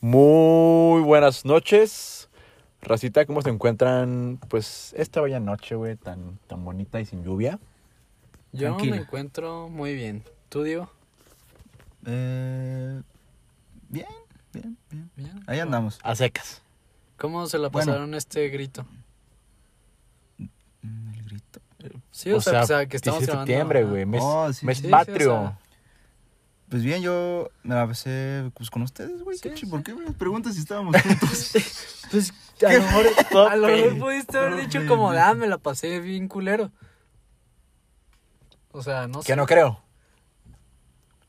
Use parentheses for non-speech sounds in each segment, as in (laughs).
Muy buenas noches. Racita, ¿cómo se encuentran? Pues esta bella noche, güey, tan, tan bonita y sin lluvia. Yo Tranquila. me encuentro muy bien. ¿Tú, Diego? Eh, bien, bien, bien. Bien. Ahí andamos. A secas. ¿Cómo se la Bueno. pasaron este grito? Mm, El grito. Sí, o, sea, o sea, que estamos 17 de grabando. septiembre, güey. Mes, Oh, sí, mes sí, sí, patrio. o sea. Pues bien, yo me la pasé pues, con ustedes, güey. Sí, ¿Qué chi- sí. ¿Por qué me preguntas si estábamos juntos? (laughs) Pues (laughs) a lo mejor, (laughs) a lo mejor pudiste haber dicho como, ah, me la pasé bien culero. O sea, no sé. Que no creo.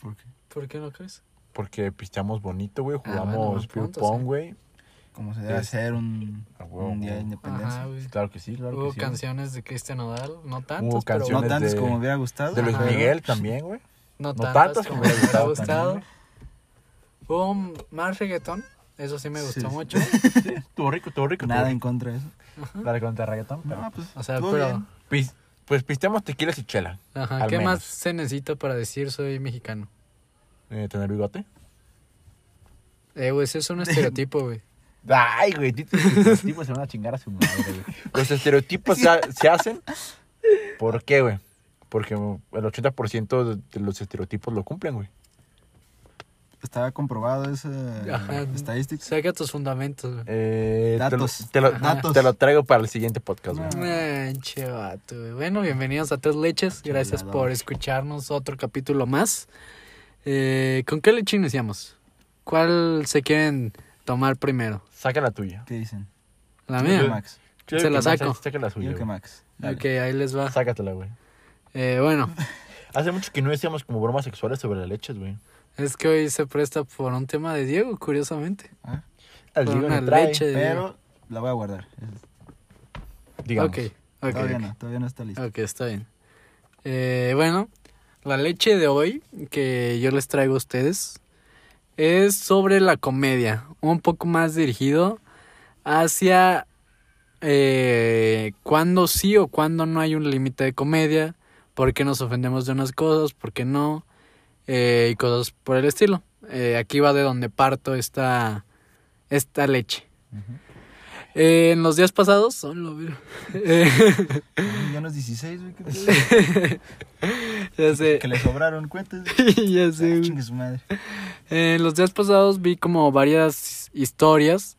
¿Por qué? ¿Por qué no crees? Porque pisteamos bonito, güey. Ah, bueno, Jugamos beer punto, pong, sí. güey. Como se debe Es- hacer un, A huevo, un día de independencia. Ajá. Claro que sí, claro Hubo que sí. canciones de Cristian Nodal, no tantas, Hubo pero No tantos de- como hubiera gustado. De Luis. Miguel también, güey. No, No tantas, tantas como me (laughs) me hubiera gustado. Hubo más reggaetón, eso sí me gustó Sí, mucho. (laughs) Sí, estuvo rico, estuvo rico. Nada estuvo en contra de eso. rico. Dale con reggaetón. pero- No, pues. O sea, pero- bien. Pis- Pues pisteamos tequilas y chela. Ajá, ¿qué menos. más se necesita para decir soy mexicano? Eh, ¿Tener bigote? Eh, güey, ese es un estereotipo, güey. (laughs) Ay, güey, los estereotipos se van a chingar a su madre, güey. Los estereotipos se, ha- se hacen. ¿Por qué, güey? Porque el 80% de- de los estereotipos lo cumplen, güey. Estaba comprobado esa Ajá. estadística. Saca tus fundamentos, güey. Eh, te lo- Datos. Te lo. Datos. te lo traigo para el siguiente podcast, güey. No. Ay, che vato, güey. Bueno, bienvenidos a Tres Leches. Gracias por escucharnos otro capítulo más. Eh, ¿Con qué leche iniciamos? ¿Cuál se quieren tomar primero? Saca la tuya. ¿Qué dicen? La Yo mía. que Max. Se la saco. Saca la suya, que. Max. Dale. Ok, ahí les va. Sácatela, güey. Eh, bueno, Hace mucho que no decíamos como bromas sexuales sobre las leches, güey. es que hoy se presta por un tema de Diego, curiosamente. Ah, El Por Diego una trae, leche de Pero la voy a guardar. Digamos. Ok, ok. todavía no, todavía no está listo. Ok, está bien. Eh, bueno, la leche de hoy que yo les traigo a ustedes es sobre la comedia, un poco más dirigido hacia eh, cuándo sí o cuándo no hay un límite de comedia, por qué nos ofendemos de unas cosas, por qué no, eh, y cosas por el estilo. Eh, aquí va de donde parto esta, esta leche. Eh, en los días pasados. Eh, Ay, Ya no es 16, güey. ¿qué pedo? (laughs) ya sé. Que le sobraron cuentas. (laughs) ya sé, Ah, su madre. Eh, En los días pasados vi como varias historias,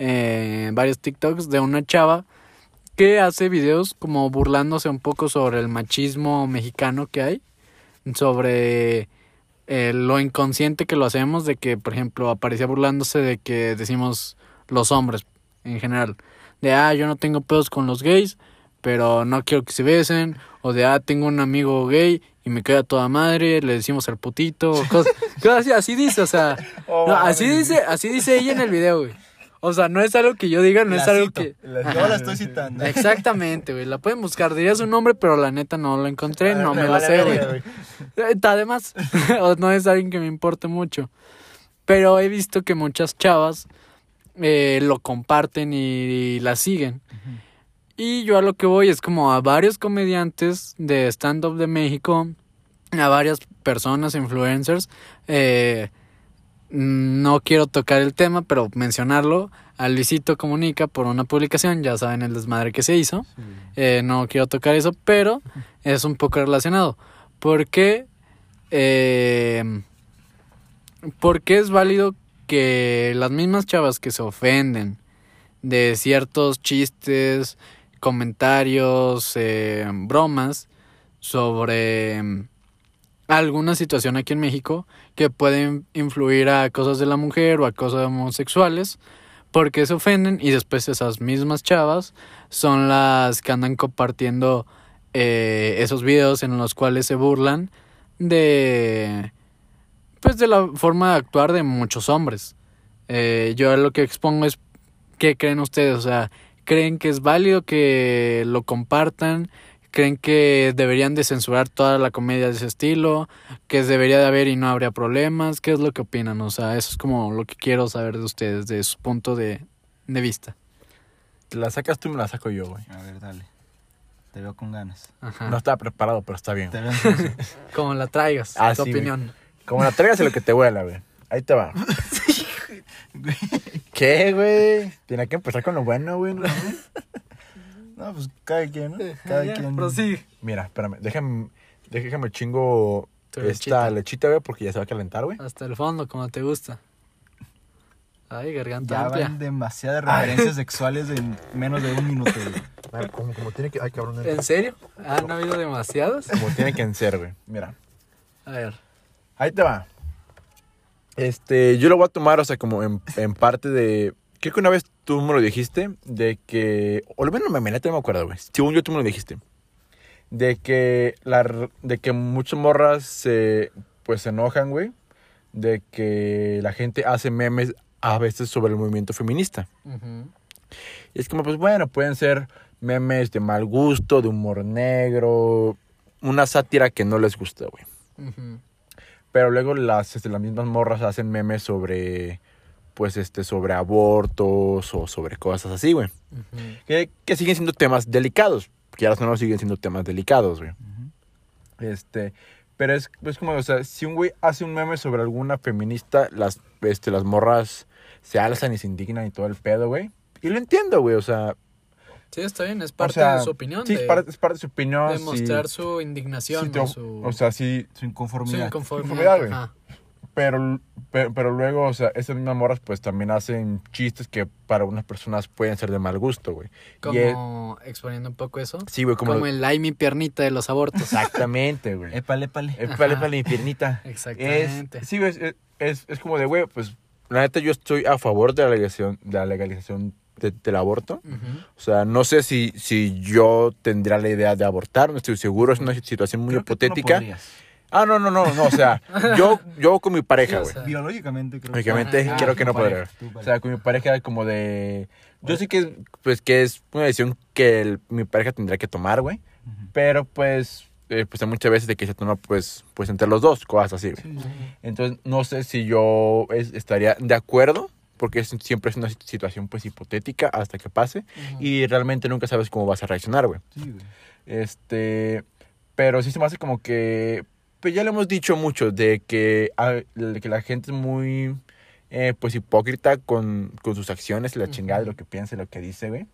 varios TikToks de una chava que hace videos como burlándose un poco sobre el machismo mexicano que hay, sobre eh, lo inconsciente que lo hacemos, de que, por ejemplo, aparecía burlándose de que decimos los hombres en general, de, ah, yo no tengo pedos con los gays, pero no quiero que se besen, o de, ah, tengo un amigo gay y me queda toda madre, le decimos el putito, (laughs) cosas así, así dice, o sea, Oh, no, así dice, así dice ella en el video, güey. O sea, no es algo que yo diga, no La es algo cito. que... La-. Yo la estoy citando. Exactamente, güey. La pueden buscar. Diría su nombre, pero la neta no lo encontré. No me lo sé, güey. Eh, Además, (laughs) no es alguien que me importe mucho. Pero he visto que muchas chavas eh, lo comparten y, la siguen. Y yo a lo que voy es como a varios comediantes de stand-up de México, a varias personas, influencers. eh, no quiero tocar el tema, pero mencionarlo. A Luisito Comunica por una publicación, ya saben el desmadre que se hizo. Sí. Eh, no quiero tocar eso, pero es un poco relacionado. Porque, eh, porque es válido que las mismas chavas que se ofenden de ciertos chistes, comentarios, eh, bromas sobre alguna situación aquí en México que pueden influir a cosas de la mujer o a cosas homosexuales, porque se ofenden y después esas mismas chavas son las que andan compartiendo eh, esos videos en los cuales se burlan de pues de la forma de actuar de muchos hombres. Eh, yo lo que expongo es qué creen ustedes, o sea, creen que es válido que lo compartan, creen que deberían de censurar toda la comedia de ese estilo, que debería de haber y no habría problemas, ¿qué es lo que opinan? O sea, eso es como lo que quiero saber de ustedes, de su punto de, de vista. Te la sacas tú y me la saco yo, güey. A ver, dale. Te veo con ganas. Ajá. No estaba preparado, pero está bien. Te veo. (laughs) Como la traigas, Ah, tu sí, güey. opinión. Como la traigas en lo que te huela, güey. Ahí te va. (laughs) ¿Qué, güey? Tiene que empezar con lo bueno, güey. ¿no? No, pues cada quien, ¿no? Cada Ya, quien. prosigue. Mira, espérame. Déjame, déjame chingo Tu esta lechita. lechita, güey, porque ya se va a calentar, güey. Hasta el fondo, como te gusta. Ay, garganta Ya amplia. van demasiadas referencias sexuales en menos de un minuto, güey. Como, como tiene que... Ay, cabrón. ¿En serio? ¿Han habido demasiados? Como tiene que ser, güey. Mira. A ver. Ahí te va. Este, yo lo voy a tomar, o sea, como en, en parte de... Creo que una vez tú me lo dijiste, de que... O lo menos me, me, no me acuerdo, güey. Según yo tú me lo dijiste. De que, la, de que muchas morras se, pues, se enojan, güey. De que la gente hace memes a veces sobre el movimiento feminista. Y es como, pues bueno, pueden ser memes de mal gusto, de humor negro, una sátira que no les gusta, güey. Pero luego las, este, las mismas morras hacen memes sobre, pues, este, sobre abortos o sobre cosas así, güey. Que, que siguen siendo temas delicados. Que ahora no siguen siendo temas delicados, güey. Este, pero es, es como, o sea, si un güey hace un meme sobre alguna feminista, las, este, las morras se alzan y se indignan y todo el pedo, güey. Y lo entiendo, güey, o sea... Sí, está bien, es o parte sea, de su opinión. Sí, de, es parte, es parte de su opinión. de sí. mostrar su indignación. Sí, te- o su, O sea, sí, Su su inconformidad. inconformidad. Inconformidad, güey. Pero, pero, pero luego, o sea, esas mismas morras pues también hacen chistes que para unas personas pueden ser de mal gusto, güey. Es- Como exponiendo un poco eso. sí, güey, como... Como, el ay mi piernita de los abortos. Exactamente, (laughs) güey. Épale, épale. Épale, épale, mi piernita. (laughs) Exactamente. Es, sí, güey, es, es, es como de, güey, pues, la neta yo estoy a favor de la legalización, de la legalización de- del aborto. O sea, no sé si, si yo tendría la idea de abortar, no estoy seguro, es una situación muy Creo que tú no hipotética. Ah, no, no, no, no, o sea, yo, yo con mi pareja, güey. Biológicamente creo Lógicamente, Ajá. creo Ah, que no podría. O sea, con mi pareja era como de... Yo sé que, es, pues, que es una decisión que el- mi pareja tendría que tomar, güey. Pero, pues, eh, pues hay muchas veces de que se toma, pues, pues entre los dos, cosas así, güey. Sí, sí. Entonces, no sé si yo es- estaría de acuerdo, porque es- siempre es una situación, pues, hipotética hasta que pase. Y realmente nunca sabes cómo vas a reaccionar, güey. Sí, güey. Este, pero sí se me hace como que, pues ya lo hemos dicho mucho, de que, ah, de que la gente es muy, eh, pues hipócrita con, con sus acciones, la chingada de lo que piensa y lo que dice, güey.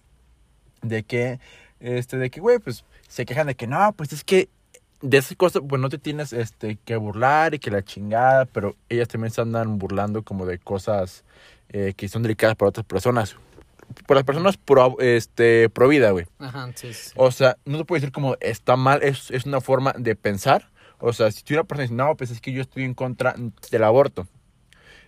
De que, este, de que, güey, pues se quejan de que no, pues es que de esas cosas, pues no te tienes, este, que burlar y que la chingada, pero ellas también se andan burlando como de cosas eh, que son delicadas para otras personas. Por las personas pro, este, pro vida, güey. Ajá, sí, sí. O sea, no te puedo decir como está mal, es, es una forma de pensar. O sea, si tú una persona dice, no, pues es que yo estoy en contra del aborto.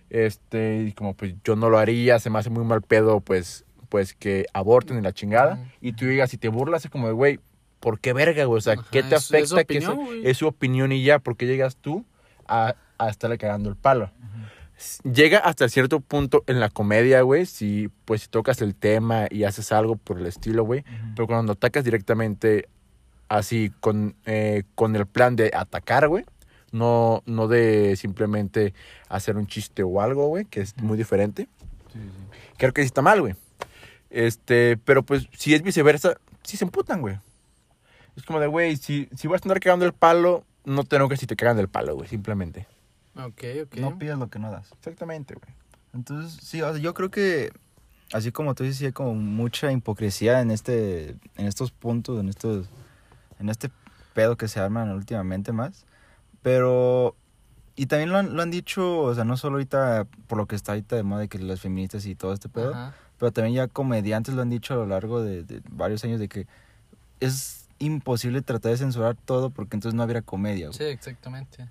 Este, y como pues yo no lo haría, se me hace muy mal pedo, pues, pues que aborten en la chingada. Y tú digas, si te burlas, es como de, güey, ¿por qué verga, güey? O sea, Ajá, ¿qué te es- es su afecta? que opinión, esa- güey. es su opinión y ya, porque llegas tú a, a estarle cagando el palo. Llega hasta cierto punto en la comedia, güey, si pues si tocas el tema y haces algo por el estilo, güey. Ujú. Pero cuando atacas directamente así con, eh, con el plan de atacar, güey. No, no de simplemente hacer un chiste o algo, güey, que es muy diferente. Sí, sí. Creo que sí está mal, güey. Este, pero pues si es viceversa, sí se emputan, güey. Es como de, güey, si, si vas a andar cagando el palo, no te enojes si te cagan el palo, güey, simplemente. Ok, ok. No pidas lo que no das. Exactamente, güey. Entonces, sí, o sea, yo creo que, así como tú dices, sí hay como mucha hipocresía en, este, en estos puntos, en, estos, en este pedo que se arman últimamente más. Pero, y también lo han, lo han dicho, o sea, no solo ahorita por lo que está ahorita de moda de que las feministas y todo este pedo, Ajá. pero también ya comediantes lo han dicho a lo largo de, de varios años de que es imposible tratar de censurar todo porque entonces no habría comedia. güey. Sí, exactamente.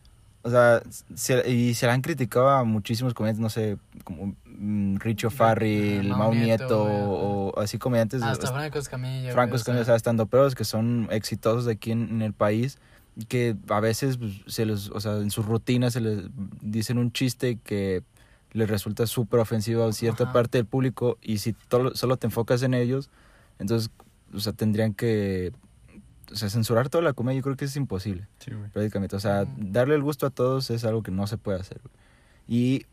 O sea, se- y se le han criticado a muchísimos comediantes, no sé, como mm, Richo Farrell, Mau Mau Nieto, güey, o así comediantes, Hasta Franco Escamilla. Franco o Escamilla, o sea, estando peros que son exitosos aquí en, en el país, que a veces pues, se les, o sea, en sus rutinas se les dicen un chiste que les resulta súper ofensivo a cierta Ajá. parte del público y si solo te enfocas en ellos, entonces, o sea, tendrían que, o sea, censurar toda la comedia, yo creo que es imposible Sí, güey. prácticamente. O sea, Ujú. darle el gusto a todos es algo que no se puede hacer. güey. Y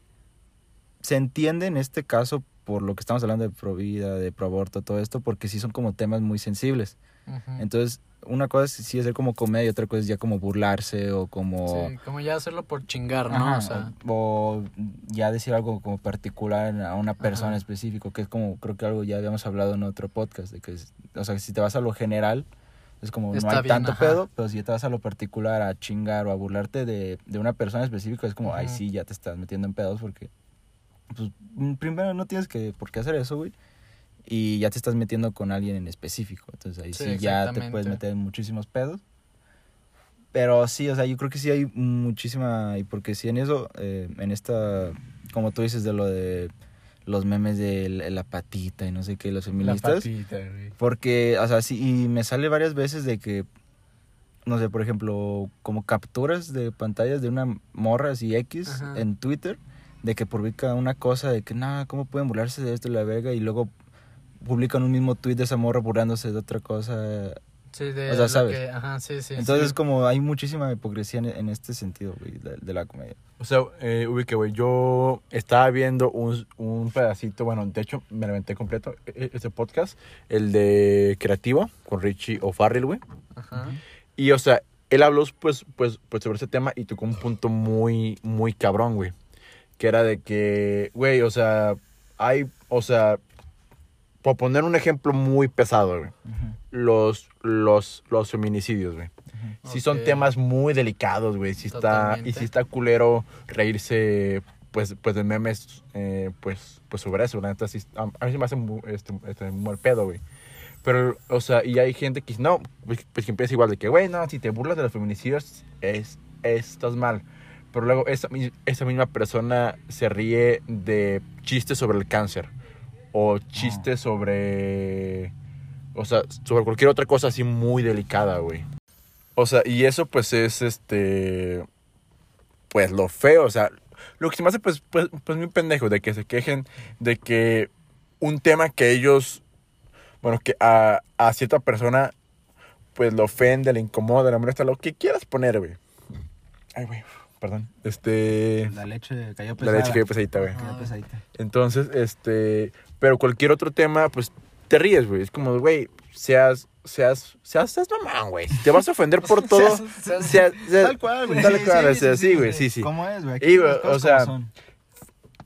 se entiende en este caso por lo que estamos hablando de pro vida, de pro aborto, todo esto, porque sí son como temas muy sensibles. Entonces, una cosa es sí hacer como comedia y otra cosa es ya como burlarse o como... Sí, como ya hacerlo por chingar, ¿no? Ajá, o sea, o ya decir algo como particular a una persona Ajá. específico, que es como, creo que algo ya habíamos hablado en otro podcast, de que, es- o sea, si te vas a lo general, es como no hay bien, tanto ajá. pedo, pero si te vas a lo particular, a chingar o a burlarte de, de una persona específica, es como, ay, Ujú. sí, ya te estás metiendo en pedos porque, pues, mm, primero no tienes que, por qué hacer eso, güey. Y ya te estás metiendo con alguien en específico. Entonces ahí Sí, sí, ya te puedes meter en muchísimos pedos. Pero sí, o sea, yo creo que sí hay muchísima. Y porque sí en eso, eh, en esta. Como tú dices, de lo de los memes de la, la patita y no sé qué, los La feministas. patita, güey. Porque, o sea, sí, y me sale varias veces de que, no sé, por ejemplo, como capturas de pantallas de una morra así X Ajá. en Twitter, de que publica una cosa de que, nada, ¿cómo pueden burlarse de esto y la verga? Y luego publican un mismo tweet de esa morra burlándose de otra cosa. Sí, de o sea, ¿sabes? que- ajá, sí, sí. Entonces, sí. como hay muchísima hipocresía en, en este sentido, güey, de, de la comedia. O sea, eh, ubique, güey, yo estaba viendo un, un pedacito, bueno, de hecho, me lo aventé completo, e- e- ese podcast, el de Creativo, con Richie O'Farrell, güey. Ajá. Y, o sea, él habló, pues, pues, pues, sobre ese tema y tocó un punto muy, muy cabrón, güey. Que era de que, güey, o sea, hay, o sea, por poner un ejemplo muy pesado, güey. Los, los, los feminicidios, güey. Sí son Ok. temas muy delicados, güey. Sí está, y sí está culero reírse, pues, pues de memes, eh, pues, pues sobre eso. La neta, sí, a, a mí se me hace muy, este, este, muy mal pedo, güey. Pero, o sea, y hay gente que no, pues, pues que empieza igual de que, güey, no, si te burlas de los feminicidios, es, estás mal. Pero luego esa, esa misma persona se ríe de chistes sobre el cáncer. O chistes sobre... O sea, sobre cualquier otra cosa así muy delicada, güey. O sea, y eso pues es este... Pues lo feo, o sea, lo que se me hace pues, pues, pues muy pendejo de que se quejen de que un tema que ellos, bueno, que a, a cierta persona pues lo ofende, le incomoda, le molesta, lo que quieras poner, güey. Ay, güey, perdón. Este... La leche cayó La pesada. leche que pesadita, güey. Cayó pesadita. Entonces, este, pero cualquier otro tema, pues te ríes, güey. Es como, güey, seas, seas, seas, seas mamón, güey. Te vas a ofender por (laughs) todo. Seas- seas- seas- Tal cual, güey. Tal cual, sí, o sea, sí, güey, sí, sí. ¿Cómo es, güey? Y, güey, o sea.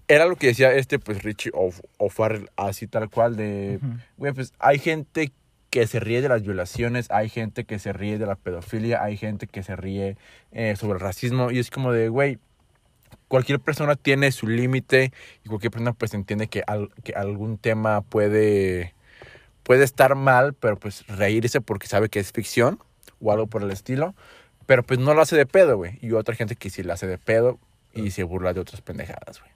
Era lo que decía este, pues, Richie o, o Farrell, así tal cual, de, güey, pues hay gente que se ríe de las violaciones, hay gente que se ríe de la pedofilia, hay gente que se ríe eh, sobre el racismo, y es como de, güey, cualquier persona tiene su límite y cualquier persona pues entiende que, al- que algún tema puede, puede estar mal, pero pues reírse porque sabe que es ficción o algo por el estilo, pero pues no lo hace de pedo, güey, y otra gente que sí lo hace de pedo y se burla de otras pendejadas, güey.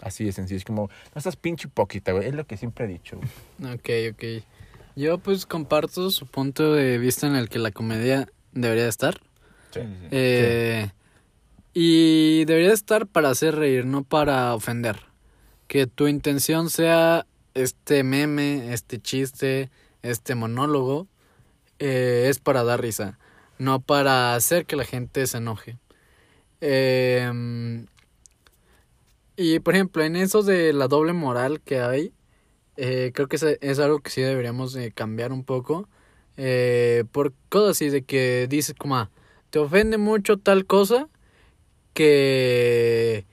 Así de sencillo, es como, no estás pinche hipócrita, güey, es lo que siempre he dicho, güey. Ok, ok. Yo pues comparto su punto de vista en el que la comedia debería estar. Sí, sí, sí. Eh, Y debería estar para hacer reír, no para ofender. Que tu intención sea este meme, este chiste, este monólogo, eh, es para dar risa, no para hacer que la gente se enoje. Eh, y por ejemplo, en eso de la doble moral que hay, eh, creo que es, algo que sí deberíamos de cambiar un poco. Eh, por cosas así de que dices como, ah, te ofende mucho tal cosa que,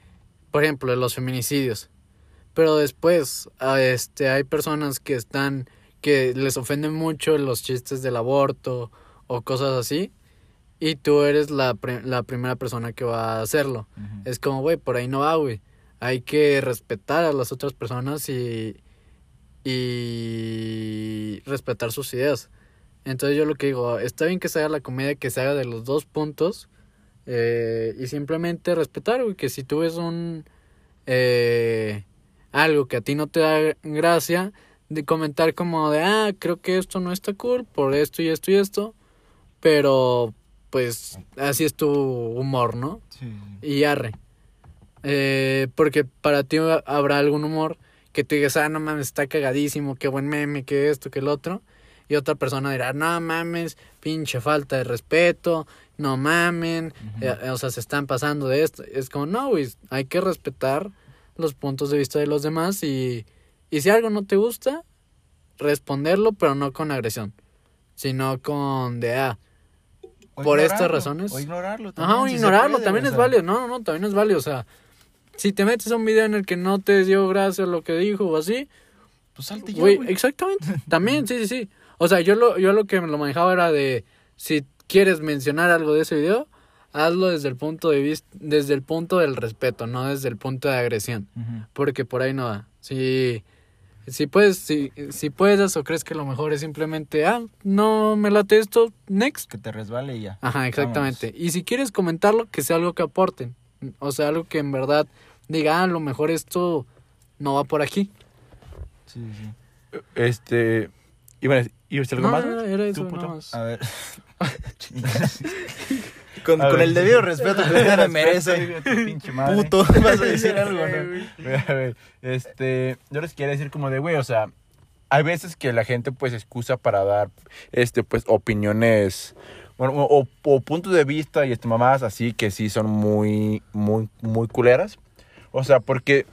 por ejemplo, los feminicidios. Pero después, ah, este, hay personas que están, que les ofenden mucho los chistes del aborto o cosas así. Y tú eres la, pri- la primera persona que va a hacerlo. Es como, güey, por ahí no va, güey. Hay que respetar a las otras personas y, y respetar sus ideas. Entonces yo lo que digo, está bien que se haga la comedia, que se haga de los dos puntos eh, y simplemente respetar, güey, que si tú ves un... eh, algo que a ti no te da gracia, de comentar como de, ah, creo que esto no está cool por esto y esto y esto, pero pues así es tu humor, ¿no? Sí, y arre. Eh, porque para ti habrá algún humor que tú digas, ah, no mames, está cagadísimo, qué buen meme, que esto, que el otro. Y otra persona dirá, no mames, pinche falta de respeto, no mamen, Ujú. eh, o sea, se están pasando de esto. Es como, no, güey, hay que respetar los puntos de vista de los demás y, y si algo no te gusta, responderlo, pero no con agresión. sino con de, ah, O por estas razones. O ignorarlo. Ajá, o también, si ignorarlo, puede, también o es sea. válido. No, no, no, también es válido. O sea, si te metes a un video en el que no te dio gracia lo que dijo o así, Pues salte ya, güey. exactamente. (laughs) También, sí, sí, sí. O sea, yo lo, yo lo que me lo manejaba era de, si quieres mencionar algo de ese video, hazlo desde el punto de vista, desde el punto del respeto, no desde el punto de agresión. Porque por ahí no va. Si, si puedes, si, si puedes o crees que lo mejor es simplemente, ah, no me late esto, next. Que te resbale y ya. Ajá, exactamente. Y si quieres comentarlo, que sea algo que aporten. O sea, algo que en verdad diga, ah, a lo mejor esto no va por aquí. Sí, sí. Este. ¿Iban a ¿Ibas a decir algo No, más? no, era ¿Tú, eso más. A ver. (laughs) con, con el debido respeto que usted me merece. Puto. (laughs) ¿Vas a decir algo, no? A ver, este, yo les quería decir como de, güey, o sea, hay veces que la gente pues excusa para dar, este, pues, opiniones, bueno, o, o puntos de vista y este, mamadas así que sí son muy, muy, muy culeras. O sea, porque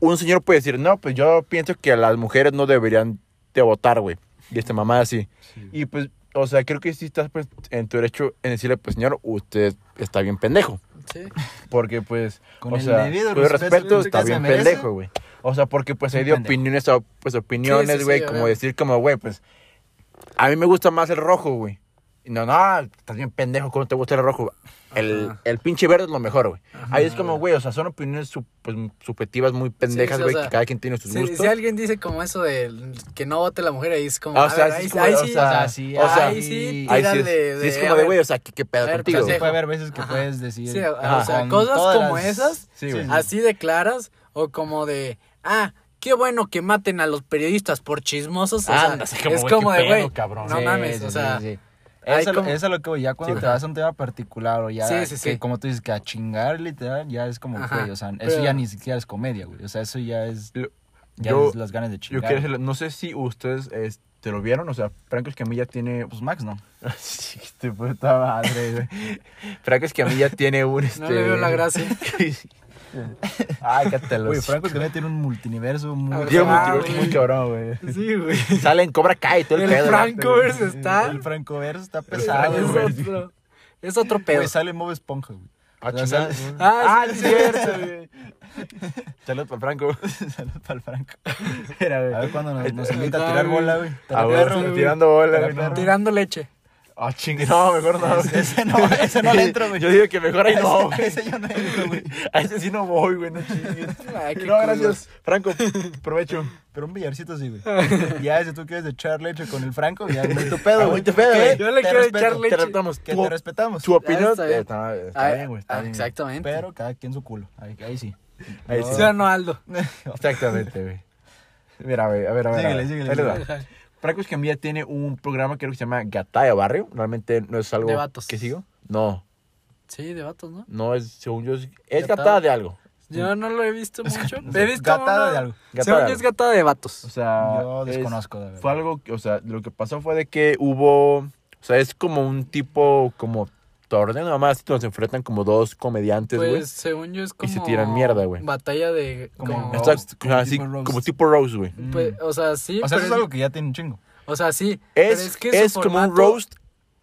un señor puede decir, no, pues yo pienso que las mujeres no deberían de votar, güey. Y este mamá así. Y pues, o sea, creo que sí estás pues, en tu derecho en decirle, pues, señor, usted está bien pendejo. Sí. Porque, pues, Con o el sea, debido respeto respeto que está bien merece. pendejo, güey. O sea, porque pues hay de opiniones pues opiniones, Sí, sí, güey, sí, como decir como, güey, pues a mí me gusta más el rojo, güey. No, no, estás bien pendejo, ¿cómo te gusta el rojo? El, el pinche verde es lo mejor, güey. Ahí es como, güey, o sea, son opiniones su- pues, subjetivas muy pendejas, sí, o güey, sea, que cada quien tiene sus Si, gustos. si alguien dice como eso de que no vote la mujer, ahí es como, O sea, ver, sí ahí, sí, sea, o sea, sí, o sea, ahí sí, Ahí sí es, sí como de, güey, o sea, ¿qué, qué pedo ver, contigo? Sí puede haber veces que Ajá. puedes decir. Sí, o- Ajá. o sea, cosas como las- esas, Sí, güey. así de claras, o como de, ah, qué bueno que maten a los periodistas por chismosos, o sea, es güey, como de, güey, no Sí, mames, sí, o sí, sea, sí. Eso, es lo- como- eso es lo que voy, ya cuando Sí, te vas a un tema particular o ya Sí, sí, que como tú dices que a chingar literal ya es como Ajá, güey, o sea, eso pero- ya ni siquiera es comedia, güey. O sea, eso ya es ya yo, es las ganas de yo chingar. quiero decirle, no sé si ustedes este, lo vieron, o sea, Franco Escamilla tiene pues Max no. (laughs) Sí, este puta madre, güey. Franco Escamilla tiene un este. (laughs) no le veo la gracia. (laughs) (laughs) Ay, cátalo. Güey, Franco Escamilla tiene un multiverso muy A ver, Tiene un Ah, multiverso güey. muy cabrón, güey. Sí, güey. Sale en Cobra Kai todo el, El pedo. Francoverse está, El Francoverso está es, pesado, Franco, güey. otro, es otro pedo. Güey, sale Mob Esponja, güey. Ah, O sea, chingada. sale- Ah, Ah, sí, es cierto, güey. Saludos para Franco. (laughs) Salud para el Franco. Mira, güey. A ver cuándo nos, nos invita a está, tirar güey. bola, güey. Ah, güey, perro, güey. tirando bola, güey. perro. Tirando leche. Ah, chingue. No, mejor no. Ese, ese no, (laughs) ese no le entro, güey. Yo digo que mejor ahí no, güey. (laughs) Ese yo no entro, güey. (laughs) A ese sí no voy, güey. No chingues. Ay, qué No, culo. gracias. Franco, provecho. Pero un billarcito sí, güey. Ya, si tú quieres echar leche con el Franco, ya muy tu pedo, Ah, güey. muy tu pedo, güey. Yo le Te quiero respeto, echar te leche. respetamos. Que Tu- te respetamos. Su opinión está bien. está, está Ah, bien, güey. Está ah, bien. Exactamente. Pero cada quien su culo. Ahí, ahí sí. Ahí No. sí. ¿Sí o no, Aldo? Exactamente, güey. Mira, güey, a ver, a ver. Síguele, síguele, Franco Escamilla tiene un programa que creo que se llama Gata de Barrio. Realmente no es algo De vatos. que sigo. No, Sí, de vatos, ¿no? no es, según yo, es, es Gatada. gatada de algo. Yo no lo he visto mucho. He visto gatada una- de algo. Gatada Según yo es gatada de vatos. O sea, Yo es- desconozco, de verdad. fue algo, que- o sea, lo que pasó fue de que hubo, o sea, es como un tipo, como torneo nada más, donde se enfrentan como dos comediantes, güey. Pues según yo es Y como... se tiran mierda, güey. Batalla de... Como Como... Está- roast, como así, tipo roast. como tipo Rose, güey. Mm. Pues, o sea, sí, o sea, pero eso es algo que ya tiene un chingo. O sea, sí. pero Es, que es, su como un roast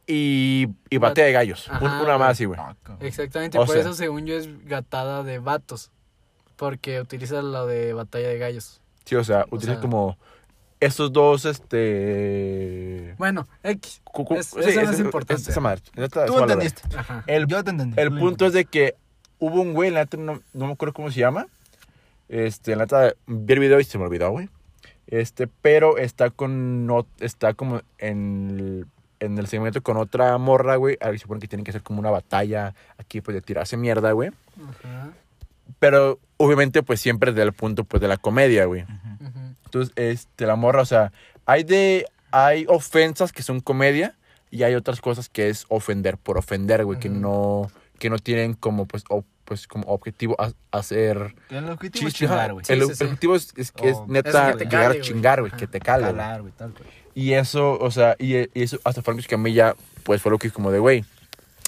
y, y batalla de gallos. Ajá, Un- una más así, güey. Ah. Exactamente, O por sea- eso según yo es gatada de vatos. Porque utiliza lo de batalla de gallos. Sí, o sea, O utiliza sea- como estos dos, este... Bueno, X. Es- eso no es importante. esa madre. Esa- Tú entendiste. Ajá. El, Yo te entendí. el punto es de que hubo un güey, la neta no, no me acuerdo cómo se llama. Este, la neta, vi el video y se me olvidó, güey. Este, pero está con, no, está como en el, en el segmento con otra morra, güey. Ahí se supone que tienen que hacer como una batalla aquí, pues, de tirarse mierda, güey. Ajá. Pero, obviamente, pues, siempre desde el punto, pues, de la comedia, güey. Ujú. Entonces, este, la morra, o sea, hay de, hay ofensas que son comedia y hay otras cosas que es ofender por ofender, güey, que no, que no tienen como, pues, o- pues, como objetivo a- hacer El objetivo es chiste. chingar, güey. El, sí, sí. el objetivo es, es que es O- neta es que te llegar a chingar, güey, que te cale. Calar, güey, tal, güey. Y eso, o sea, y, y eso hasta Franco Escamilla, pues, fue lo que es como de, güey,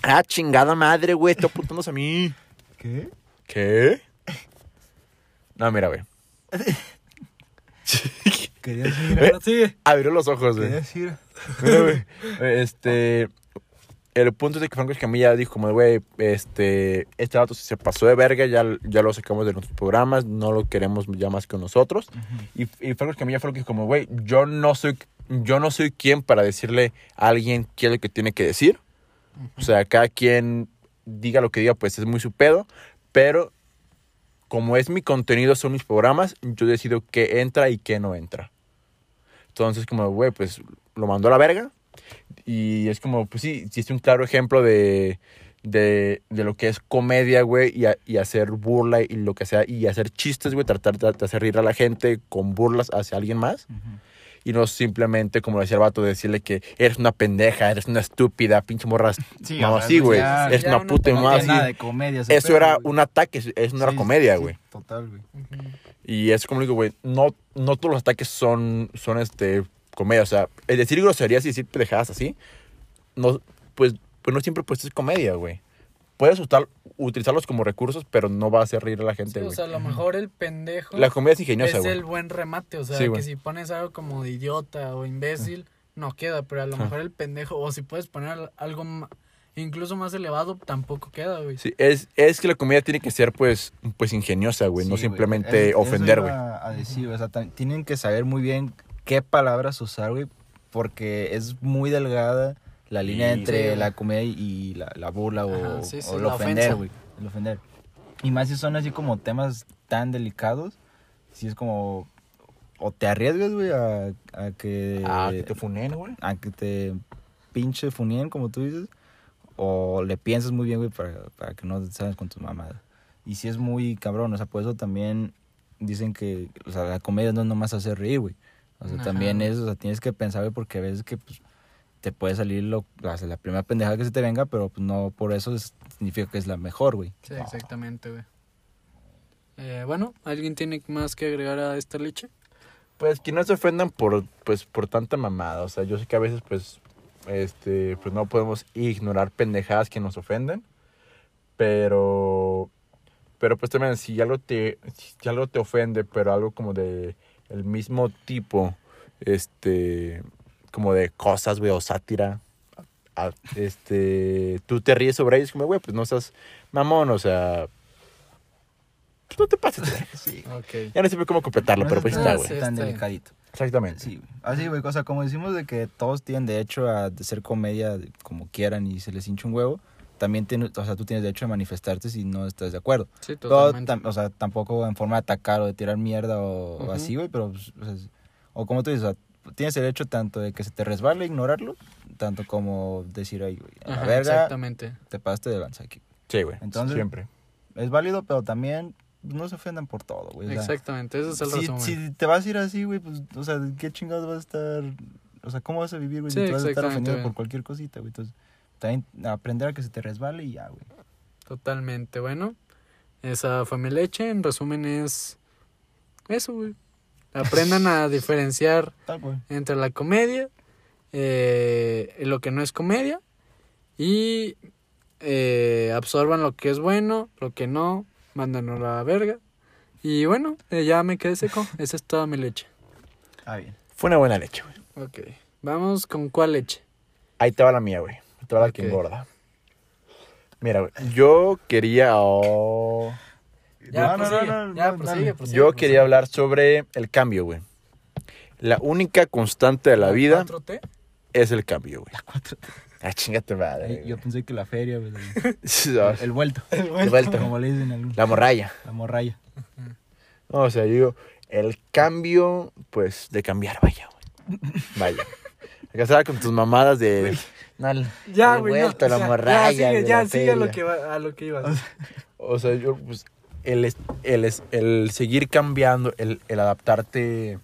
ah, chingada madre, güey, está apuntándose a mí. ¿Qué? ¿Qué? No, mira, güey. (laughs) (laughs) Quería decir, Ahora sigue. Abrió los ojos, quería güey. decir. Mira, güey, Este. El punto es de que Franco Escamilla dijo como, güey, este, este dato se pasó de verga, ya, ya lo sacamos de nuestros programas, no lo queremos ya más que nosotros. Y, y Franco Escamilla fue lo que dijo como, güey, yo no soy, yo no soy quien para decirle a alguien qué es lo que tiene que decir. O sea, cada quien diga lo que diga, pues es muy su pedo. Pero como es mi contenido, son mis programas, yo decido qué entra y qué no entra. Entonces, como, güey, pues lo mandó a la verga. Y es como, pues sí, sí es un claro ejemplo de, de, de lo que es comedia, güey, y, y hacer burla y lo que sea, y hacer chistes, güey, tratar de, hacer reír a la gente con burlas hacia alguien más. Y no simplemente, como decía el vato, decirle que eres una pendeja, eres una estúpida, pinche morra. no, así, güey. ya- Es ya una puta No así. tiene nada de comedia. Eso pedo, era un ataque, eso no era Sí, comedia, sí, güey. Total, güey. Y es como digo, güey, no, no todos los ataques son, son este, comedia. O sea, el decir groserías y decir pendejadas así, no, pues, pues no siempre pues es comedia, güey. Puedes usar, utilizarlos como recursos, pero no va a hacer reír a la gente, Sí, o güey. sea, a lo mejor el pendejo la comedia es ingeniosa, es el buen remate. O sea, Sí, que si pones algo como de idiota o imbécil, no queda. Pero a lo mejor el pendejo, o si puedes poner algo incluso más elevado, tampoco queda, güey. Sí, es, es que la comedia tiene que ser, pues, pues ingeniosa, güey. no simplemente ofender, güey. iba A decir, o sea, tienen que saber muy bien qué palabras usar, güey, porque es muy delgada la línea Sí, entre sí, la comedia y la, la burla o, Ajá, sí, sí, o el la ofender, güey. El ofender. Y más si son así como temas tan delicados, si es como... O te arriesgas, güey, a, a que... Ah, que te funen, güey. a que te pinche funien, como tú dices, o le piensas muy bien, güey, para, para que no te salgas con tus mamadas. Y si es muy cabrón, o sea, por eso también dicen que, o sea, la comedia no nomás hace reír, güey. O sea, Ajá. también es, o sea, tienes que pensar, güey, porque a veces que, pues, te puede salir lo, la primera pendejada que se te venga, pero pues no por eso es- significa que es la mejor, güey. Sí, exactamente, güey. Eh, bueno, ¿alguien tiene más que agregar a esta leche? Pues que no se ofendan por, pues, por tanta mamada. O sea, yo sé que a veces, pues, este, pues no podemos ignorar pendejadas que nos ofenden. Pero, pero pues también, si algo te, si algo te ofende, pero algo como de el mismo tipo, este, como de cosas, güey, o sátira, a- este, tú te ríes sobre ellos, como, güey, pues no seas mamón, o sea, pues, no te pases. Sí. (laughs) Ok. Ya no sé cómo completarlo, pero pues está, güey. tan está bien. delicadito. Exactamente. Sí. Así, güey, o sea, como decimos de que todos tienen derecho a ser comedia como quieran y se les hincha un huevo, también tienes, o sea, tú tienes derecho a manifestarte si no estás de acuerdo. Sí, totalmente. tam- o sea, tampoco en forma de atacar o de tirar mierda o, o Ujú. así, güey, pero, pues, o, sea, o como tú dices, o sea, tienes derecho tanto de que se te resbale ignorarlo, tanto como decir, ay, güey, a la verga, exactamente. te pasaste de lanza aquí. Sí, güey. Entonces- siempre. Es válido, pero también no se ofendan por todo, güey. o sea, Exactamente, ese es el si, resumen. si te vas a ir así, güey, pues, o sea, ¿qué chingados vas a estar? O sea, ¿cómo vas a vivir, güey? Sí, si te vas a estar ofendido güey. por cualquier cosita, güey. Entonces, también aprender a que se te resbale y ya, güey. Totalmente, bueno. Esa fue mi leche. En resumen es eso, güey. Aprendan a diferenciar (laughs) entre la comedia, eh, lo que no es comedia, y eh, absorban lo que es bueno, lo que no, mándanos a la verga. Y bueno, eh, ya me quedé seco. (laughs) Esa es toda mi leche. Ah, bien. Fue una buena leche, güey. Ok. Vamos con cuál leche. Ahí te va la mía, güey. Te va la que engorda. Mira, güey. Yo quería. oh, Ya, No, no, prosigue, no, no, ya, no, prosigue, prosigue, yo prosigue. quería hablar sobre el cambio, güey. La única constante de la vida 4T. es el cambio, güey. Ah, chingate madre. Güey. yo pensé que la feria, güey. (laughs) No, El vuelto. El vuelto. Como le dicen algunos. La morralla. La morralla. No, o sea, yo digo, el cambio, pues, de cambiar, vaya, güey. Vaya. Acá estaba con tus mamadas de. No, el- Ya, el güey. no, vuelto, la ya, morralla, Ya, sigue, güey, ya, la sigue a lo que, va- a lo que ibas. O sea, yo, pues, el, es- el, el seguir cambiando, el, el adaptarte,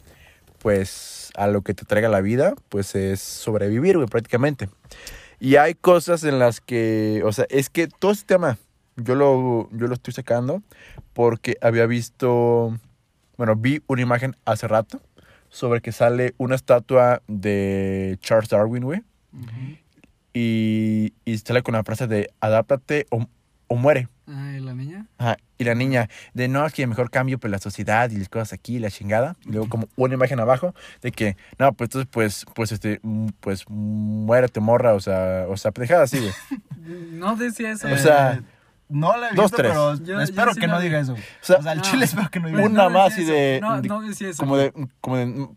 pues, a lo que te traiga la vida, pues, es sobrevivir, güey, prácticamente. Y hay cosas en las que, o sea, es que todo este tema, yo lo, yo lo estoy sacando porque había visto, bueno, vi una imagen hace rato sobre que sale una estatua de Charles Darwin, güey, y, y sale con la frase de adáptate o, o muere. Ah, ¿y la niña? Ajá, y la niña, de no, es que mejor cambio pues la sociedad y las cosas aquí, la chingada. Y luego como una imagen abajo de que, no, pues entonces pues, pues este, mm, pues muérete morra, o sea, o sea, pendejada así, güey. (laughs) No decía eso. O sea, Eh, no la he dos, visto, tres. pero Yo- espero yo sí que no diga eso. O sea, no. chile espero que no diga eso. una no más y de. No, no decía eso. como de, como de,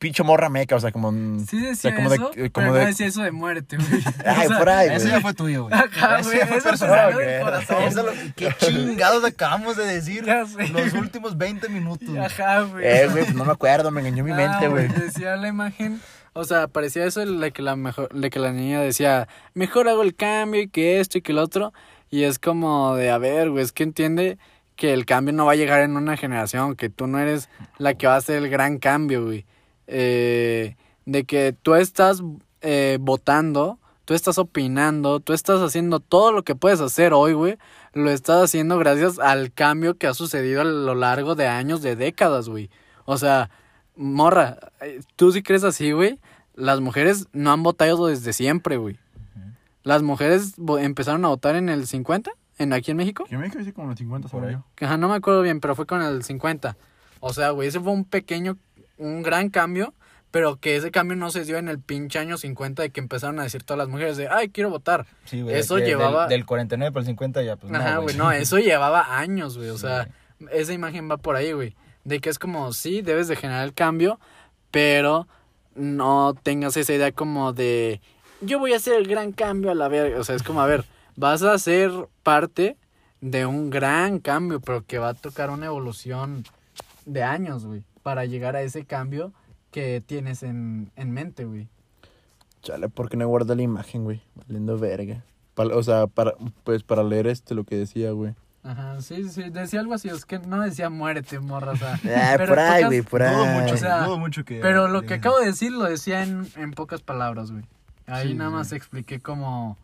pinche morra meca, o sea, como... mm, Sí o decía sea, como de- eso, como pero de- no decía eso de muerte, güey. Ay, (laughs) O sea, por ahí, Eso güey. ya fue tuyo, güey. Ajá, Eso güey, ya fue eso personal, corazón. Eso lo- ¿Qué chingados acabamos de decir? Ya sé. Los últimos 20 minutos. Ajá, güey. Eh, güey, pues no me acuerdo, me engañó mi Ah, mente, güey. Decía la imagen, o sea, parecía eso de que la mejor, de que la niña decía, mejor hago el cambio y que esto y que el otro. Y es como de, a ver, güey, es que entiende que el cambio no va a llegar en una generación, que tú no eres la que va a hacer el gran cambio, güey. Eh, de que tú estás eh, votando, tú estás opinando, tú estás haciendo todo lo que puedes hacer hoy, güey. Lo estás haciendo gracias al cambio que ha sucedido a lo largo de años, de décadas, güey. O sea, morra, eh, tú sí crees así, güey. Las mujeres no han votado desde siempre, güey. Las mujeres empezaron a votar en el 50, en aquí en México. Yo me dije como los 50, Por ahí. Ajá, no me acuerdo bien, pero fue con el 50. O sea, güey, ese fue un pequeño, un gran cambio, pero que ese cambio no se dio en el pinche año 50 de que empezaron a decir todas las mujeres de, ay, quiero votar. Sí, güey. Eso llevaba- Del, del 49 para el 50 ya, pues Ajá, no, güey, no, eso (laughs) llevaba años, güey. O Sí, sea, esa imagen va por ahí, güey. De que es como, sí, debes de generar el cambio, pero no tengas esa idea como de, yo voy a hacer el gran cambio a la verga. O sea, es como, a ver, vas a ser parte de un gran cambio, pero que va a tocar una evolución de años, güey, para llegar a ese cambio que tienes en, en mente, güey. Chale, ¿por qué no guarda la imagen, güey? Valiendo verga. Pa- o sea, para, pues para leer este lo que decía, güey. Ajá, sí, sí, decía algo así, es que no decía muérete, morra, o sea. (laughs) Ah, pero por ahí, güey, por Dudo ahí. mucho, O sea, dudo mucho que... Pero lo que acabo de decir lo decía en, en pocas palabras, güey. Ahí Sí, nada sí. más expliqué como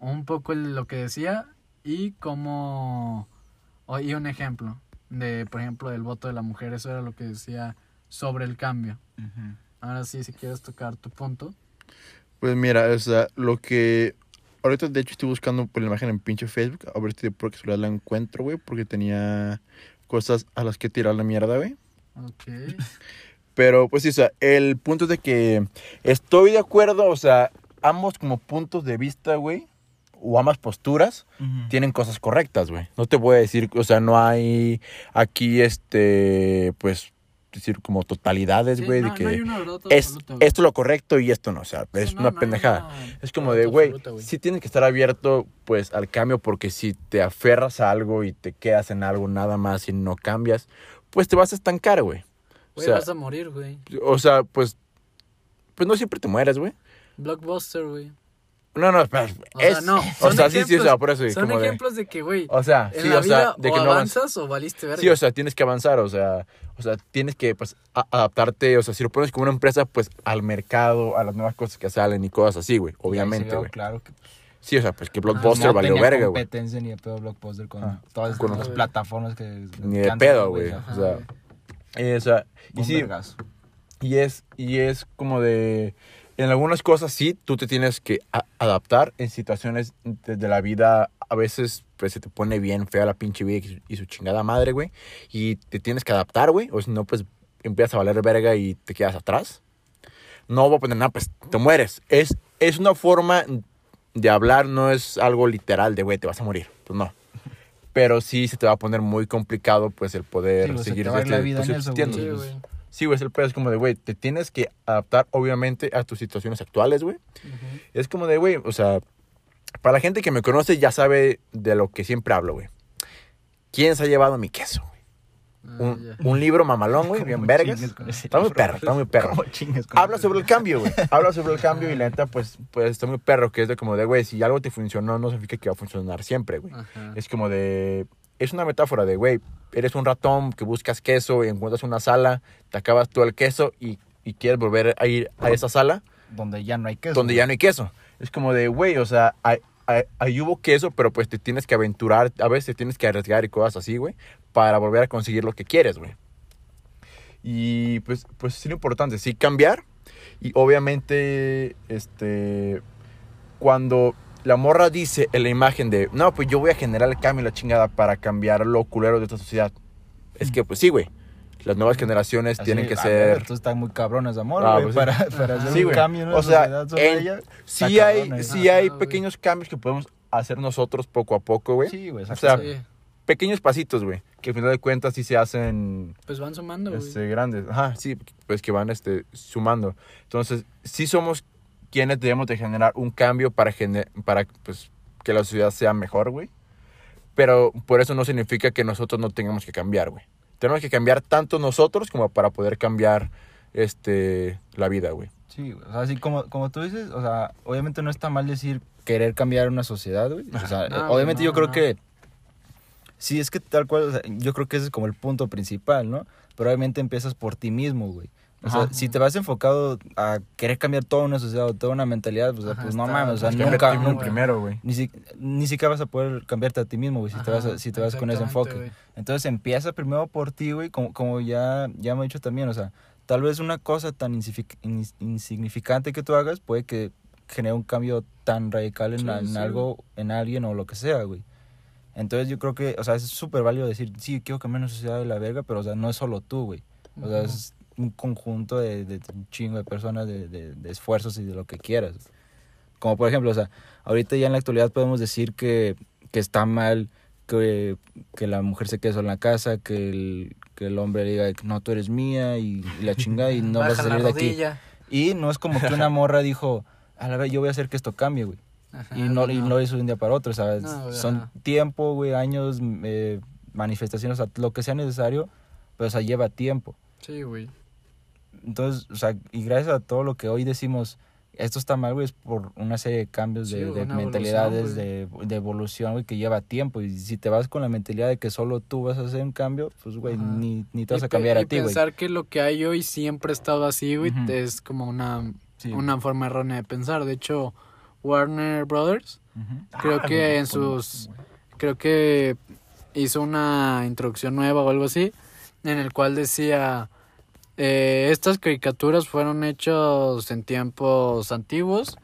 un poco lo que decía y como... y un ejemplo de, por ejemplo, del voto de la mujer. Eso era lo que decía sobre el cambio. Ahora sí, si quieres tocar tu punto. Pues mira, o sea, lo que... Ahorita, de hecho, estoy buscando por la imagen en pinche Facebook. A ver si por casualidad la encuentro, güey. Porque tenía cosas a las que tirar la mierda, güey. Ok. (laughs) Pero, pues sí, o sea, el punto es de que estoy de acuerdo, o sea, ambos como puntos de vista, güey, o ambas posturas, tienen cosas correctas, güey. No te voy a decir, o sea, no hay aquí, este, pues, decir como totalidades, Sí, güey, no- de que no hay una verdad es absoluta, esto lo correcto y esto no, o sea, Sí, es no, una pendejada. Es como de, güey, sí tienes que estar abierto, pues, al cambio, porque si te aferras a algo y te quedas en algo nada más y no cambias, pues te vas a estancar, güey. O Güey, sea, vas a morir, güey. o sea, pues, pues no siempre te mueres, güey. Blockbuster, güey. No, no, espera. O es, sea, no. O sea, sí, sí, o sea, por eso. Son como de- ejemplos de que, güey, o sea, en sí, la o sea, vida de o que no avanzas. o valiste verga. Sí, o sea, tienes que avanzar, o sea, o sea, tienes que pues, adaptarte, o sea, si lo pones como una empresa, pues al mercado, a las nuevas cosas que salen y cosas así, güey, obviamente, güey. Claro que Sí, o sea, pues que Blockbuster no valió tenía verga, güey. competencia ni de pedo Blockbuster con Ah, todas con- las plataformas que... Ni de pedo, güey. O sea, Eh, o sea, y sí, y es, y es como de, en algunas cosas sí, tú te tienes que adaptar en situaciones de, la vida, a veces pues se te pone bien fea la pinche vida y su, y su chingada madre, güey, y te tienes que adaptar, güey, o si no, pues empiezas a valer verga y te quedas atrás. No voy a poner nada, pues te mueres. Es, es una forma de hablar, no es algo literal de, güey, te vas a morir, pues no. Pero sí se te va a poner muy complicado, pues, el poder Sí, seguir te va a ir la este- vida pues, en eso. Sí, güey. Es el pedo. Es como de, güey, te tienes que adaptar, obviamente, a tus situaciones actuales, güey. Es como de, güey, o sea, para la gente que me conoce ya sabe de lo que siempre hablo, güey. ¿Quién se ha llevado mi queso, güey? Ah, Un, un libro mamalón, güey, bien ¿Cómo vergas. Está muy perro, está muy (laughs) perro. ¿Cómo chingues con Habla sobre el cambio, güey. Habla sobre el cambio y la neta, pues, pues está muy perro, que es de como de, güey, si algo te funcionó, no significa que va a funcionar siempre, güey. Ajá. Es como de. Es una metáfora de, güey, eres un ratón que buscas queso y encuentras una sala, te acabas todo el queso y, y quieres volver a ir a esa sala Donde ya no hay queso. donde ya no hay queso. Es como de, güey, o sea, hay- hay- ahí hubo queso, pero pues te tienes que aventurar, a veces te tienes que arriesgar y cosas así, güey, para volver a conseguir lo que quieres, güey. Y pues, pues es importante, sí, cambiar. Y obviamente, este, cuando la morra dice en la imagen de, no, pues yo voy a generar el cambio y la chingada para cambiar lo culero de esta sociedad. Es que, pues sí, güey. Las nuevas generaciones Así, tienen que a ser... ver, Tú estás muy cabrón esa amor, Ah, güey, pues sí. para, para Ajá. hacer Sí, un güey. cambio en O sea, sociedad sobre en- ella. Sí hay, cabrón, sí Ajá, hay pequeños cambios que podemos hacer nosotros poco a poco, güey. Sí, güey, O sea, Sí. pequeños pasitos, güey. Que al final de cuentas sí se hacen Pues van sumando, güey. este, grandes. Ajá, sí, pues que van este, sumando. Entonces, sí somos quienes debemos de generar un cambio para, gener- para pues, que la sociedad sea mejor, güey. Pero por eso no significa que nosotros no tengamos que cambiar, güey. Tenemos que cambiar tanto nosotros como para poder cambiar este, la vida, güey. Sí, o sea, así como, como tú dices, o sea, obviamente no está mal decir querer cambiar una sociedad, güey. O sea, (laughs) No, obviamente yo no, creo no. que sí, es que tal cual, o sea, yo creo que ese es como el punto principal, ¿no? Pero obviamente empiezas por ti mismo, güey. O sea, si te vas enfocado a querer cambiar toda una sociedad o toda una mentalidad, pues, Ajá, pues no mames, o sea, nunca, nunca- primero, güey. ni, si- ni siquiera vas a poder cambiarte a ti mismo, güey, si te vas, a- si te vas con ese enfoque. güey. Entonces empieza primero por ti, güey, como, como ya, ya me he dicho también, o sea, tal vez una cosa tan insignific- ins- insignificante que tú hagas puede que genere un cambio tan radical en, Sí, en sí. algo, en alguien o lo que sea, güey. Entonces yo creo que, o sea, es súper válido decir, sí, quiero cambiar una sociedad de la verga, pero, o sea, no es solo tú, güey. O sea, es un conjunto de, de un chingo de personas, de, de, esfuerzos y de lo que quieras. Como por ejemplo, o sea, ahorita ya en la actualidad podemos decir que, que está mal que, que la mujer se quede sola en la casa, que el, que el hombre diga, no, tú eres mía y, y la chingada y no (laughs) vas a salir de aquí. Y no es como que una (laughs) morra dijo, a la vez yo voy a hacer que esto cambie, güey. Ajá, Y no, y no lo hizo de un día para otro, ¿sabes? No, Son tiempo, güey, años, eh, manifestaciones, o sea, lo que sea necesario, pero o sea, lleva tiempo. Sí, güey. Entonces, o sea, y gracias a todo lo que hoy decimos, esto está mal, güey, es por una serie de cambios de, Sí, de una mentalidades, evolución, de, de evolución, güey, que lleva tiempo. Y si te vas con la mentalidad de que solo tú vas a hacer un cambio, pues, güey, ni, ni te vas Y a cambiar a ti, güey. pensar que lo que hay hoy siempre ha estado así, güey, es como una, Sí. una forma errónea de pensar. De hecho, Warner Brothers, creo Ah, que en pues, sus... creo que hizo una introducción nueva o algo así, en el cual decía, eh, estas caricaturas fueron hechas en tiempos antiguos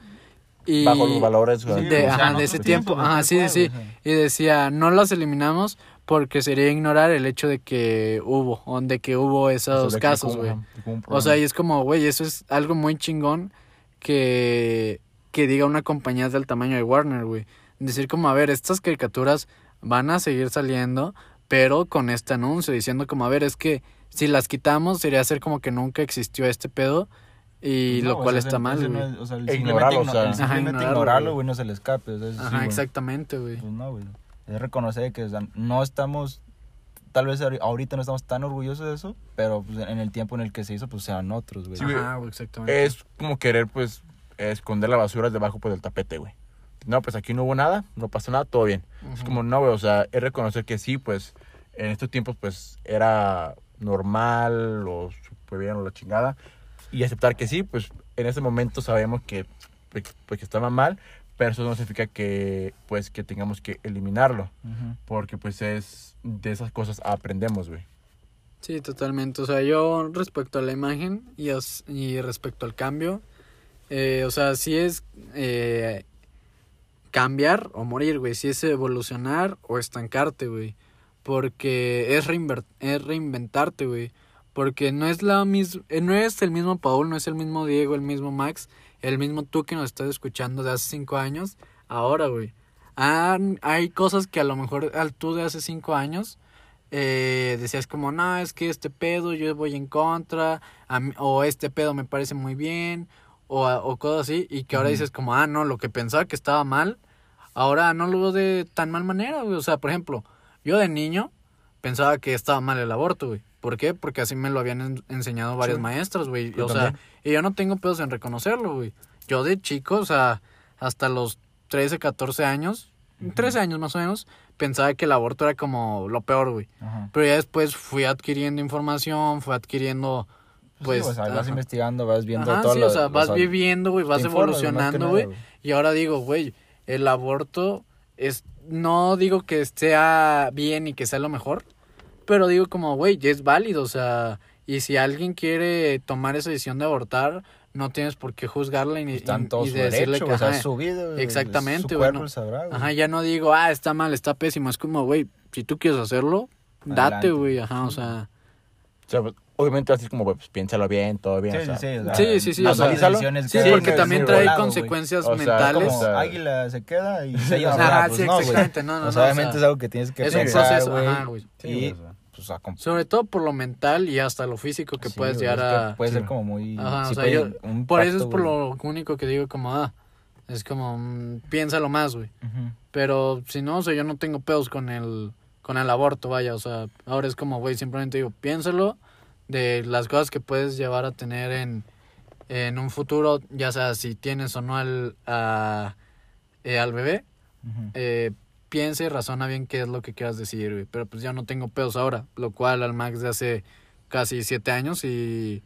y Bajo los valores. Sí, de, ajá, ese tiempo, ajá, sí, cual, sí, o sea. y decía, no las eliminamos porque sería ignorar el hecho de que hubo, de que hubo esos casos, güey. O sea, y es como, güey, eso es algo muy chingón que, que diga una compañía del tamaño de Warner, güey. Decir como, a ver, estas caricaturas van a seguir saliendo, pero con este anuncio, diciendo como, a ver, es que si las quitamos sería hacer como que nunca existió este pedo y No, lo o cual sea, está mal, güey. no es- o sea, el E simplemente ignorarlo, igno- o sea. simplemente ignorarlo, ignorarlo, güey. no se le escape. O sea, es- Ajá, sí, güey. exactamente, güey. Pues no, güey. Es reconocer que o sea, no estamos, tal vez ahori- ahorita no estamos tan orgullosos de eso, pero pues, en el tiempo en el que se hizo, pues sean otros, güey. Sí, güey. Ajá, güey, exactamente. Es como querer, pues, esconder la basura debajo pues, del tapete, güey. No, pues aquí no hubo nada, no pasó nada, todo bien. Es Ujú. como, no, güey, o sea, es reconocer que sí, pues, en estos tiempos, pues, era normal o súper bien o la chingada. Y aceptar que sí, pues, en ese momento sabemos que, pues, pues, que estaba mal, pero eso no significa que, pues, que tengamos que eliminarlo. Ujú. Porque, pues, es de esas cosas aprendemos, güey. Sí, totalmente. O sea, yo respecto a la imagen y, os- y respecto al cambio, eh, o sea, si es eh, cambiar o morir, güey. Si es evolucionar o estancarte, güey. Porque es, reinver- es reinventarte, güey. Porque no es la mis eh, no es el mismo Paul, no es el mismo Diego, el mismo Max, el mismo tú que nos estás escuchando de hace cinco años, ahora, güey. Hay cosas que a lo mejor al tú de hace cinco años eh, decías como, no, es que este pedo yo voy en contra, mí- o este pedo me parece muy bien, o, o cosas así, y que ahora dices como, ah, no, lo que pensaba que estaba mal, ahora no lo veo de tan mal manera, güey. O sea, por ejemplo, yo de niño pensaba que estaba mal el aborto, güey. ¿Por qué? Porque así me lo habían en- enseñado varios Sí. maestros, güey. Yo O sea, también. y yo no tengo pedos en reconocerlo, güey. Yo de chico, o sea, hasta los 13, 14 años, 13 años más o menos, pensaba que el aborto era como lo peor, güey. Pero ya después fui adquiriendo información, fui adquiriendo, Pues, pues... sí, o sea, vas investigando, vas viendo Ajá, todo sí, lo- o sea, vas viviendo, güey, vas evolucionando, güey. Y ahora digo, güey, el aborto es... No digo que sea bien y que sea lo mejor, pero digo como, güey, ya es válido, o sea... Y si alguien quiere tomar esa decisión de abortar, no tienes por qué juzgarla y, Está en y- todo y su decirle derecho, que o sea, ajá, su vida. Exactamente, su güey, cuerpo, no- él sabrá, güey. ajá, ya no digo, ah, está mal, está pésimo. Es como, güey, si tú quieres hacerlo, date, güey, ajá, o sea. O sea, pues, obviamente así como, pues piénsalo bien, todo bien. Sí, o sea, sí, sí, o sea, Sí, sí, sí, o sea, Sí, que- porque también trae volado, consecuencias O sea, mentales. Como o sea- águila se queda y se lleva Ajá, pues sí, no, exactamente, no, no, O sea, no, o obviamente sea, es algo que tienes que es un pensar, proceso, güey. ajá, güey. Sí, pues, Sobre todo por lo mental y hasta lo físico que sí, puedes llegar es a... Puede ser como muy... Ajá, sí o sea, yo- un Por eso es por lo único que digo como, ah, es como, mm, piénsalo más, güey. Pero si no, o sea, yo no tengo pedos con el, con el aborto, vaya, o sea, ahora es como, güey, simplemente digo, piénsalo de las cosas que puedes llevar a tener en, en un futuro, ya sea si tienes o no al, a- eh, al bebé, Ujú. eh, piensa y razona bien qué es lo que quieras decir, güey. Pero pues ya no tengo pedos ahora, lo cual al Max de hace casi siete años y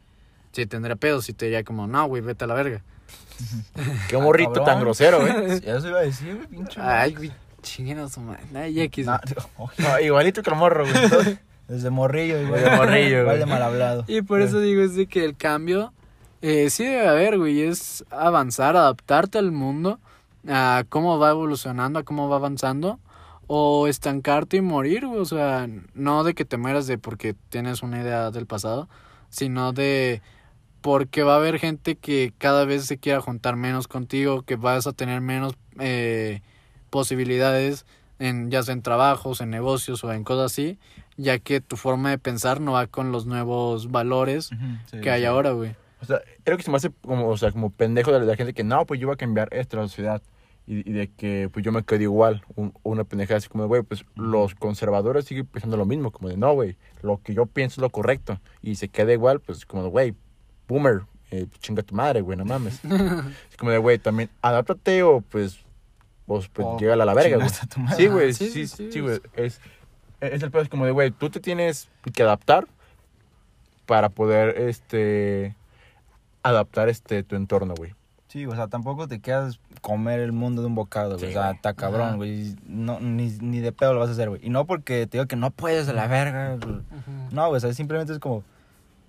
sí tendría pedos y te diría como, no, güey, vete a la verga. Qué morrito cabrón. tan grosero, güey. Sí, Eso iba a decir, güey, pinche. Ay, güey, chinguen a su madre. Ay, X. (laughs) No, igualito que el morro, güey. (laughs) Desde morrillo, igual. Desde morrillo, Igual de mal hablado. Y por eso digo, es de que el cambio eh, sí debe haber, güey, es avanzar, adaptarte al mundo, a cómo va evolucionando, a cómo va avanzando, o estancarte y morir, güey, o sea, no de que te mueras de porque tienes una idea del pasado, sino de porque va a haber gente que cada vez se quiera juntar menos contigo, que vas a tener menos eh, posibilidades, en, ya sea en trabajos, en negocios o en cosas así, ya que tu forma de pensar no va con los nuevos valores sí, que hay sí. ahora, güey. O sea, creo que se me hace como, o sea, como pendejo de la gente que no, pues yo voy a cambiar esto en la sociedad. Y, y de que pues yo me quedo igual. Un- una pendejada así como de, güey, pues los conservadores siguen pensando lo mismo. Como de, no, güey, lo que yo pienso es lo correcto. Y se queda igual, pues como de, güey, boomer, eh, chinga tu madre, güey, no mames. (laughs) es como de, güey, también adáptate o pues, pues, pues llega a la verga, güey. chingaste a tu madre. Sí, güey, Sí, sí, sí, sí, sí. güey. Es, es el pedo, es como de, güey, tú te tienes que adaptar para poder, este, adaptar, este, tu entorno, güey. Sí, o sea, tampoco te quedas comer el mundo de un bocado, güey. Sí, o sea, está cabrón, güey. No, ni, ni de pedo lo vas a hacer, güey. Y no porque te digo que no puedes de la verga. güey. No, güey, o sea, simplemente es como...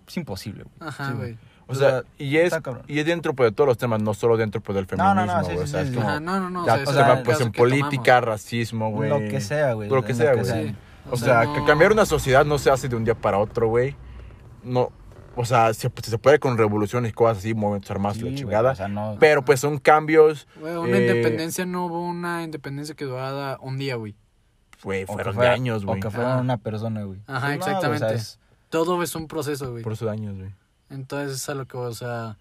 Es imposible, güey. Ajá, Sí, güey. O sea, y es, y es dentro pues, de todos los temas, no solo dentro pues, del No, no, feminismo, güey. sí, o sea, sí, es sí. como, Ajá, no, no, no. ya o sea, pues en tomamos. política, racismo, güey. Lo que sea, güey. Lo que sea, güey. O sea, que no- cambiar una sociedad no se hace de un día para otro, güey. No, o sea, se, se puede con revoluciones y cosas así, movimientos armados y Sí, la güey, chingada. o sea, no... Pero pues son cambios, Güey, una eh, independencia no hubo una independencia que durara un día, güey. güey, fueron fuera- de años, güey. O que fuera Ajá. una persona, güey. Ajá, no, exactamente. es- Todo es un proceso, güey. Por esos años, güey. Entonces es a lo que, o sea,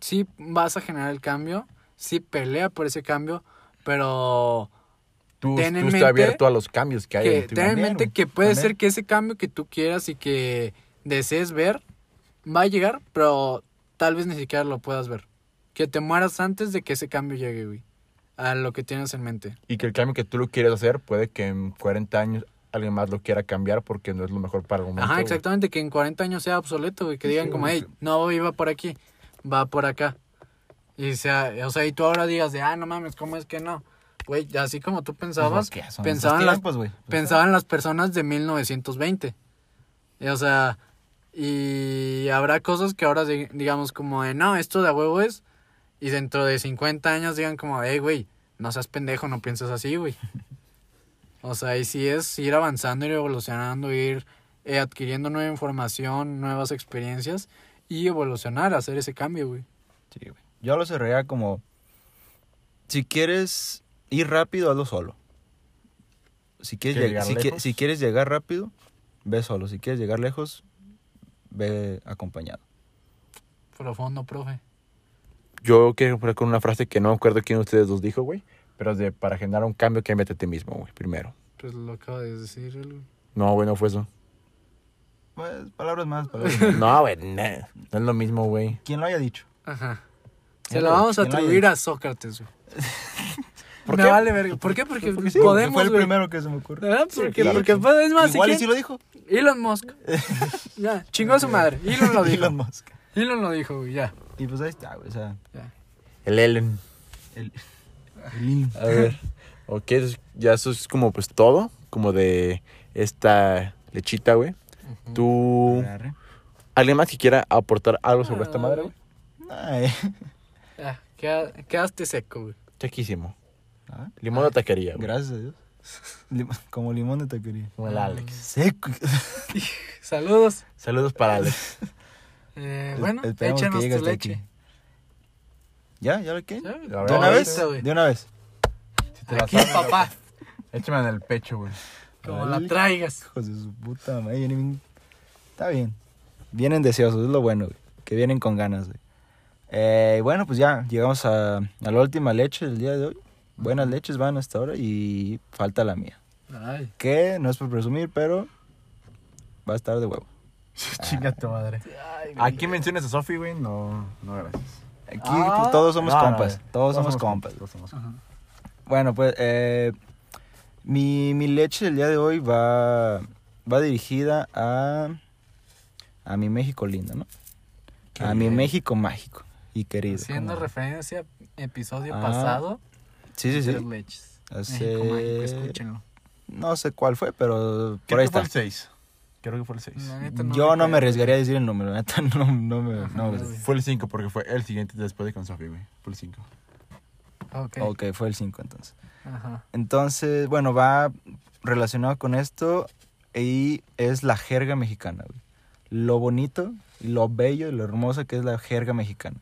sí vas a generar el cambio, sí pelea por ese cambio, pero Tú, tú estás abierto a los cambios que hay que en ti, ten en mente que puede ser que ese cambio que tú quieras y que desees ver va a llegar, pero tal vez ni siquiera lo puedas ver. Que te mueras antes de que ese cambio llegue, güey, a lo que tienes en mente. Y que el cambio que tú lo quieres hacer, puede que en 40 años alguien más lo quiera cambiar porque no es lo mejor para el momento. Ajá, güey. exactamente, que en 40 años sea obsoleto, güey, que digan Sí, como, hey, no iba por aquí, va por acá. Y sea, o sea, y tú ahora digas de, ah, no mames, ¿cómo es que no? Güey, así como tú pensabas, Pues, ¿qué? Son pensaban las- tiempos. Pues, pensaban las personas de 1920. Y, o sea, y habrá cosas que ahora di- digamos como de, no, esto de a huevo es, y dentro de 50 años digan como, hey, güey, no seas pendejo, no piensas así, güey. (laughs) O sea, y sí es ir avanzando, ir evolucionando, ir eh, adquiriendo nueva información, nuevas experiencias y evolucionar, hacer ese cambio, güey. Sí, güey. Yo lo cerraría como... Si quieres ir rápido, hazlo solo. Si quieres, ¿Quieres lleg- llegar si, qui- si quieres llegar rápido, ve solo. Si quieres llegar lejos, ve acompañado. Profundo, profe. Yo quiero poner con una frase que no me acuerdo quién de ustedes dos dijo, güey. Pero es de para generar un cambio, cámbiate a ti mismo, güey, primero. Pues lo acabo de decir. el- No, güey, no fue eso. Pues, palabras más, palabras (laughs) menos. No, güey, nah, no es lo mismo, güey. Quien lo haya dicho. Ajá. Se lo vamos a ¿quién atribuir a Sócrates, güey. (laughs) ¿Por Me qué? vale verga. ¿Por qué? Porque, Porque sí, podemos, fue el güey. primero que se me ocurrió. ¿Verdad? Sí, Porque, claro porque que es más, Igual si y sí lo dijo. Elon Musk. (laughs) ya, chingó a su madre. Elon lo (laughs) dijo. Elon Musk. Elon lo dijo, güey, ya. Y pues ahí está, güey. O sea, ya. El Ellen. el, el Elon. A ver. ok, ya eso es como pues todo. Como de esta lechita, güey. ¿Tú... Agarre. ¿Alguien más que quiera aportar algo sobre esta madre, güey? Ay. Ah, queda- quedaste seco, güey. Chequísimo. Ah, Limón de taquería, güey. Gracias a Dios. (laughs) Lim- como limón de taquería. Como el Alex. Seco. (laughs) Saludos. Saludos para Alex. (laughs) Eh, bueno, Esperemos que échanos llegue tu leche. aquí. ¿Ya? ¿Ya lo qué? Ya, ¿De ¿De ver, una vez? güey. De una vez. Si te Aquí, sabes, papá. Échame en el pecho, güey. Como la traigas. Hijos de su puta madre. vienen Está bien. Vienen deseosos, es lo bueno, güey. Que vienen con ganas, güey. Eh, bueno, pues ya llegamos a, a la última leche del día de hoy. Buenas leches van hasta ahora y falta la mía. Ay. Que no es por presumir, pero va a estar de huevo. (laughs) Chinga tu madre. Ay. Aquí mencionas a Sofi, güey. No, no, gracias. Aquí Ah. pues, todos somos No, compas. no. todos somos compas. Todos somos Ajá. Bueno, pues eh, mi, mi leche del día de hoy va, va dirigida a, a mi México lindo, ¿no? A mi. México mágico y querido. Haciendo como- referencia a episodio Ah, pasado. Sí, sí, Tres sí. leches. Hace- México mágico, escúchenlo. No sé cuál fue, pero por Creo ahí que fue está. el 6. Creo que fue el 6. La neta Yo no me arriesgaría a decir el número, la neta (laughs) no, no me... Ajá, no, güey. Fue el 5 porque fue el siguiente después de con Sofi, güey. Fue el 5. Ok. ok, fue el 5 entonces. Ajá. Entonces, bueno, va relacionado con esto y es la jerga mexicana, güey. Lo bonito, lo bello y lo hermoso que es la jerga mexicana.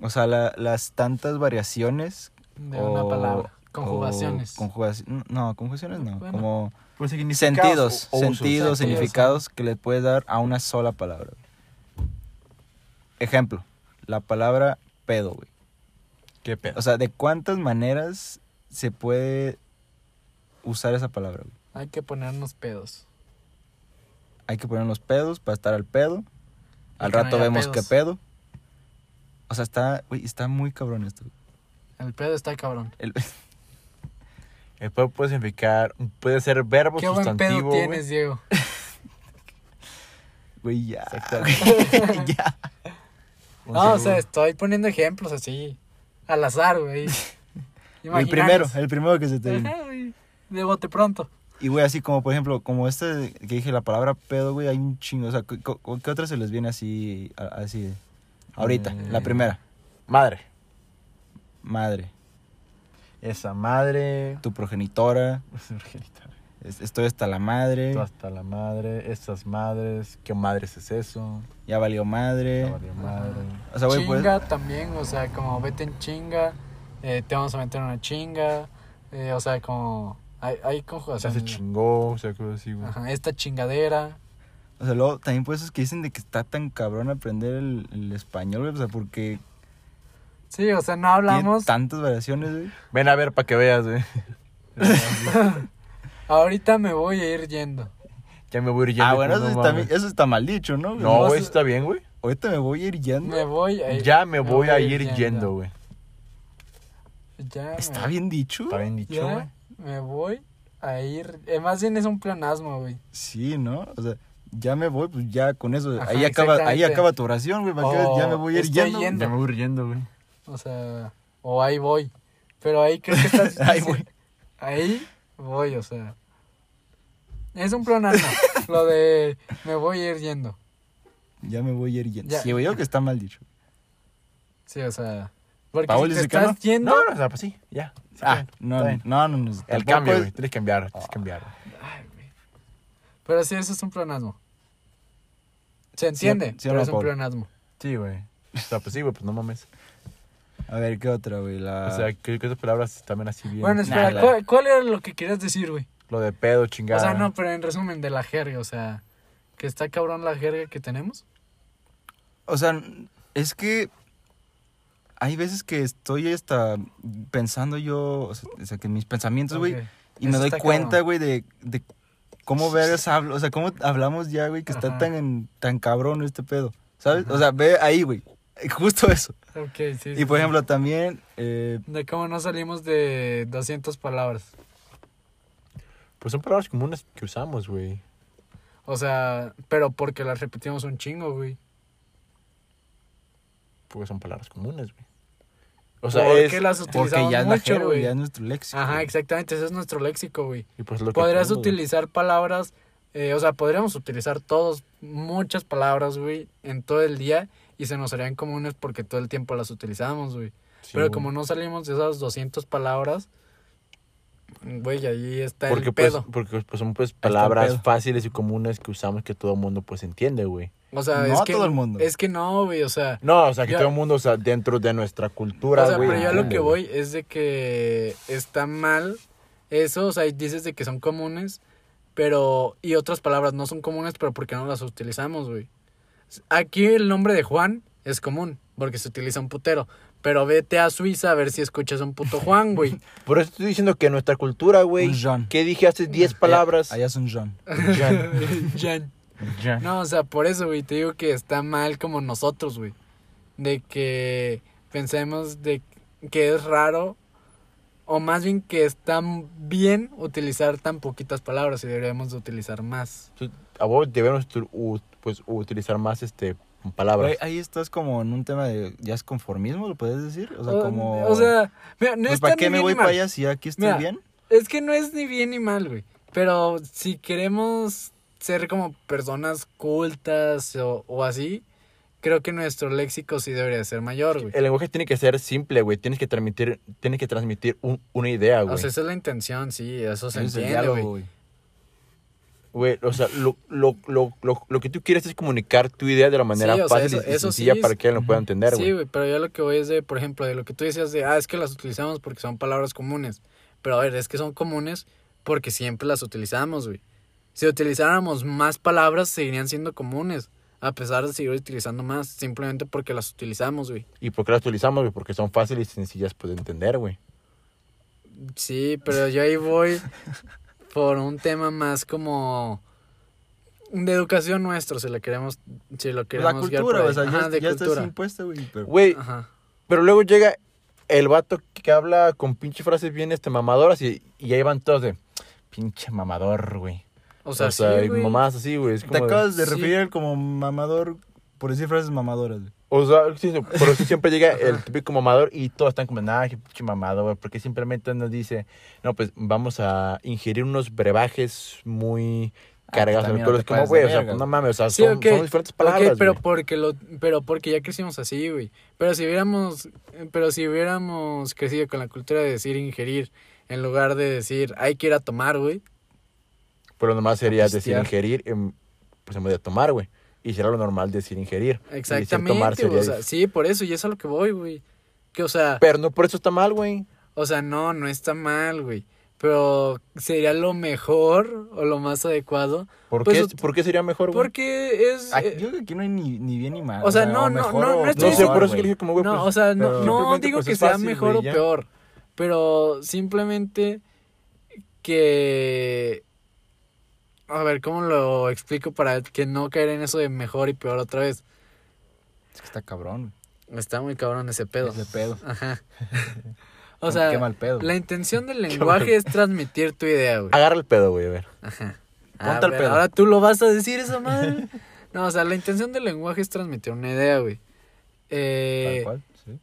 O sea, la- las tantas variaciones. De o- una palabra. o Conjugaciones. conjugaci- no, conjugaciones no. Bueno. Como Pues sentidos, sentidos, Sentidos, significados que le puedes dar a una sola palabra. güey. Ejemplo, la palabra pedo, güey. ¿Qué pedo? O sea, ¿de cuántas maneras se puede usar esa palabra? güey? Hay que ponernos pedos. Hay que poner los pedos para estar al pedo. Al no rato vemos pedos. qué pedo. O sea, está, güey, está muy cabrón esto. güey. El pedo está cabrón. El- El pedo puede significar, puede ser verbo, Qué buen sustantivo, pedo güey. tienes, Diego. (laughs) Güey, ya. Exactamente. (laughs) ya. Un No, o sea, estoy poniendo ejemplos así. Al azar, güey. El primero, el primero que se te güey. De bote pronto. Y güey, así como por ejemplo, como este que dije la palabra pedo, güey, hay un chingo. O sea, ¿qué, qué- qué otra se les viene así, así? Ahorita, la primera. Madre. Madre, Esa madre. (laughs) tu progenitora, es- estoy hasta la madre, Tú hasta la madre. Esas madres. ¿Qué madres es eso? ya valió madre. La valió madre. O sea, güey, pues. chinga también, o sea, como vete en chinga, eh, te vamos a meter en una chinga, eh, o sea, como hay, hay O sea, conjugaciones. se chingó. O sea, cosas así, güey. Ajá, esta chingadera. O sea, luego también por eso es que dicen de que está tan cabrón aprender el, el español, güey. O sea, porque Sí, o sea, no tiene hablamos. tantas variaciones, güey. Ven a ver para que veas, güey. (laughs) Ahorita me voy a ir yendo. ya me voy a ir yendo. Ah, bueno, eso, no está, mames. eso está mal dicho, ¿no? No, güey, está bien, güey. Ahorita me voy a ir yendo. Me voy a ir. Ya me voy a ir yendo, güey. Ya Está me- bien dicho. Está bien dicho, ya güey. me voy a ir. eh, más bien es un planasmo, güey. Sí, ¿no? O sea, ya me voy, pues ya con eso. Ajá, ahí, acaba, ahí acaba tu oración, güey. ya me voy a ir yendo. yendo. Ya me voy a ir yendo, güey. O sea, o ahí voy. Pero ahí creo que estás. (laughs) Ahí voy. Ahí voy, o sea. Es un planasmo. (laughs) lo de me voy a ir yendo. Ya me voy a ir yendo. Ya. Sí, güey, yo creo que está mal dicho. Sí, o sea. Porque Paul si te dice que estás no. yendo. No, no, o sea, pues sí, ya. Sí, Ah, bien. no, no, no, no. El cambio, es- güey. Tienes que cambiar, tienes que cambiar. Ay, güey. Pero sí, eso es un planasmo. Se entiende, sí pero es un planasmo. Sí, güey. O sea, pues sí, güey, pues no mames. A ver, ¿qué otra, güey? La... O sea, ¿qué, qué otras palabras también así bien? Bueno, espera, Nada. ¿cuál, cuál era lo que querías decir, güey? Lo de pedo, chingada. O sea, no, pero en resumen, de la jerga, o sea, que está cabrón la jerga que tenemos. O sea, es que hay veces que estoy hasta pensando yo, o sea, o sea, que mis pensamientos, güey, y me doy cuenta, güey, de, de cómo vergas hablo, o sea, cómo hablamos ya, güey, que está tan, tan cabrón este pedo, ¿sabes? Ajá. O sea, ve ahí, güey, (laughs) justo eso. Ok, sí. Y sí, por sí. ejemplo, también, eh, De cómo no salimos de 200 palabras. Pues son palabras comunes que usamos, güey. O sea, pero porque las repetimos un chingo, güey. Porque son palabras comunes, güey. O sea, porque es... las porque ya es mucho, güey, ya es nuestro léxico. Ajá, güey. exactamente, ese es nuestro léxico, güey. y pues lo que Podrías güey. utilizar palabras eh, o sea, podríamos utilizar todos, muchas palabras, güey, en todo el día y se nos harían comunes porque todo el tiempo las utilizamos, güey. Sí, Pero güey. como no salimos de esas 200 palabras, güey, ahí está Porque el pues, pedo. porque pues son pues palabras fáciles y comunes que usamos que todo el mundo pues entiende, güey. O sea, No es a que todo el mundo. es que no, güey, o sea, No, o sea, que todo el mundo, o sea, dentro de nuestra cultura, o sea, güey. pero yo a lo que güey. voy es de que está mal eso, o sea, dices de que son comunes, pero y otras palabras no son comunes, pero porque no las utilizamos, güey. Aquí el nombre de Juan es común, porque se utiliza un putero, pero vete a Suiza a ver si escuchas un puto Juan, güey. (laughs) Por eso estoy diciendo que nuestra cultura, güey. Un Jean. ¿Qué dije hace 10 palabras? Allá, allá es un John. Jean. Jan. (laughs) Jean. No, o sea, por eso, güey, te digo que está mal como nosotros, güey. De que pensemos de que es raro, o más bien que está bien utilizar tan poquitas palabras y deberíamos de utilizar más. A vos debemos pues, utilizar más este palabras. Güey, ahí estás como en un tema de. ¿Ya es conformismo, lo puedes decir? O sea, O- como. O sea, mira, no pues, ¿Para qué me voy para allá si aquí estoy Mira, bien? Es que no es ni bien ni mal, güey. Pero si queremos ser como personas cultas o, o así, creo que nuestro léxico sí debería ser mayor, güey. El lenguaje tiene que ser simple, güey. Tienes que transmitir, tienes que transmitir un- una idea, güey. O sea, esa es la intención, sí, eso se es entiende, diálogo, güey. Güey. O sea, lo, lo, lo, lo, lo que tú quieres es comunicar tu idea de la manera Sí, sea, fácil eso- y- eso sencilla sí para que él lo pueda entender, güey. Sí, güey, pero yo lo que voy es de, por ejemplo, de lo que tú decías de, ah, es que las utilizamos porque son palabras comunes. Pero a ver, es que son comunes porque siempre las utilizamos, güey. Si utilizáramos más palabras, seguirían siendo comunes. A pesar de seguir utilizando más, simplemente porque las utilizamos, güey. ¿Y por qué las utilizamos, güey? Porque son fáciles y sencillas pues, de entender, güey. Sí, pero yo ahí voy por un tema más como de educación nuestro, si lo queremos, si lo queremos La cultura, por o sea, ahí. ya, Ajá, de ya estás cultura. impuesto, güey. Pero... Güey, Ajá. pero luego llega el vato que habla con pinche frases bien este mamadoras y, y ahí van todos de pinche mamador, güey. O sea, sí, y güey. mamadas así, güey. Es Te como de- acabas de sí. referir como mamador por decir frases mamadoras, güey. O sea, pero sí (laughs) siempre llega el típico mamador y todos están como, nah, qué mamador, güey", porque simplemente nos dice, no, pues vamos a ingerir unos brebajes muy cargados también alcohol. no Es como, güey, o sea, pues, no mames, o sea, Sí, son, ok, son diferentes palabras, pero porque lo, pero porque ya crecimos así, güey. Pero si hubiéramos, pero si hubiéramos crecido con la cultura de decir ingerir en lugar de decir hay que ir a tomar, güey. Pero normal sería decir ingerir, pues en vez de tomar, güey. Y será lo normal decir ingerir. Exactamente, tomar güey, sería o sea, sí, por eso y eso es a lo que voy, güey. Que o sea, Pero no por eso está mal, güey. o sea, no, no está mal, güey. Pero sería lo mejor o lo más adecuado ¿Por, Pues, qué, o- ¿Por qué sería mejor, güey? porque es Aquí- eh, yo creo que aquí no hay ni, ni bien ni mal. O sea, no, no, mejor no, no estoy No sé, diciendo- por eso güey. que dije como, güey, no, pues, o sea, no, digo pues, que sea fácil, mejor o peor, pero simplemente que... A ver, ¿cómo lo explico para que no caer en eso de mejor y peor otra vez? Es que está cabrón, Está muy cabrón ese pedo. Ese pedo. Ajá. (laughs) O sea, Qué mal pedo. la intención del (laughs) lenguaje es transmitir tu idea, güey. Agarra el pedo, güey, a ver. Ajá. Ponte A al ver, pedo. Ahora tú lo vas a decir esa madre. (laughs) No, o sea, la intención del lenguaje es transmitir una idea, güey. Eh, Tal cual, sí.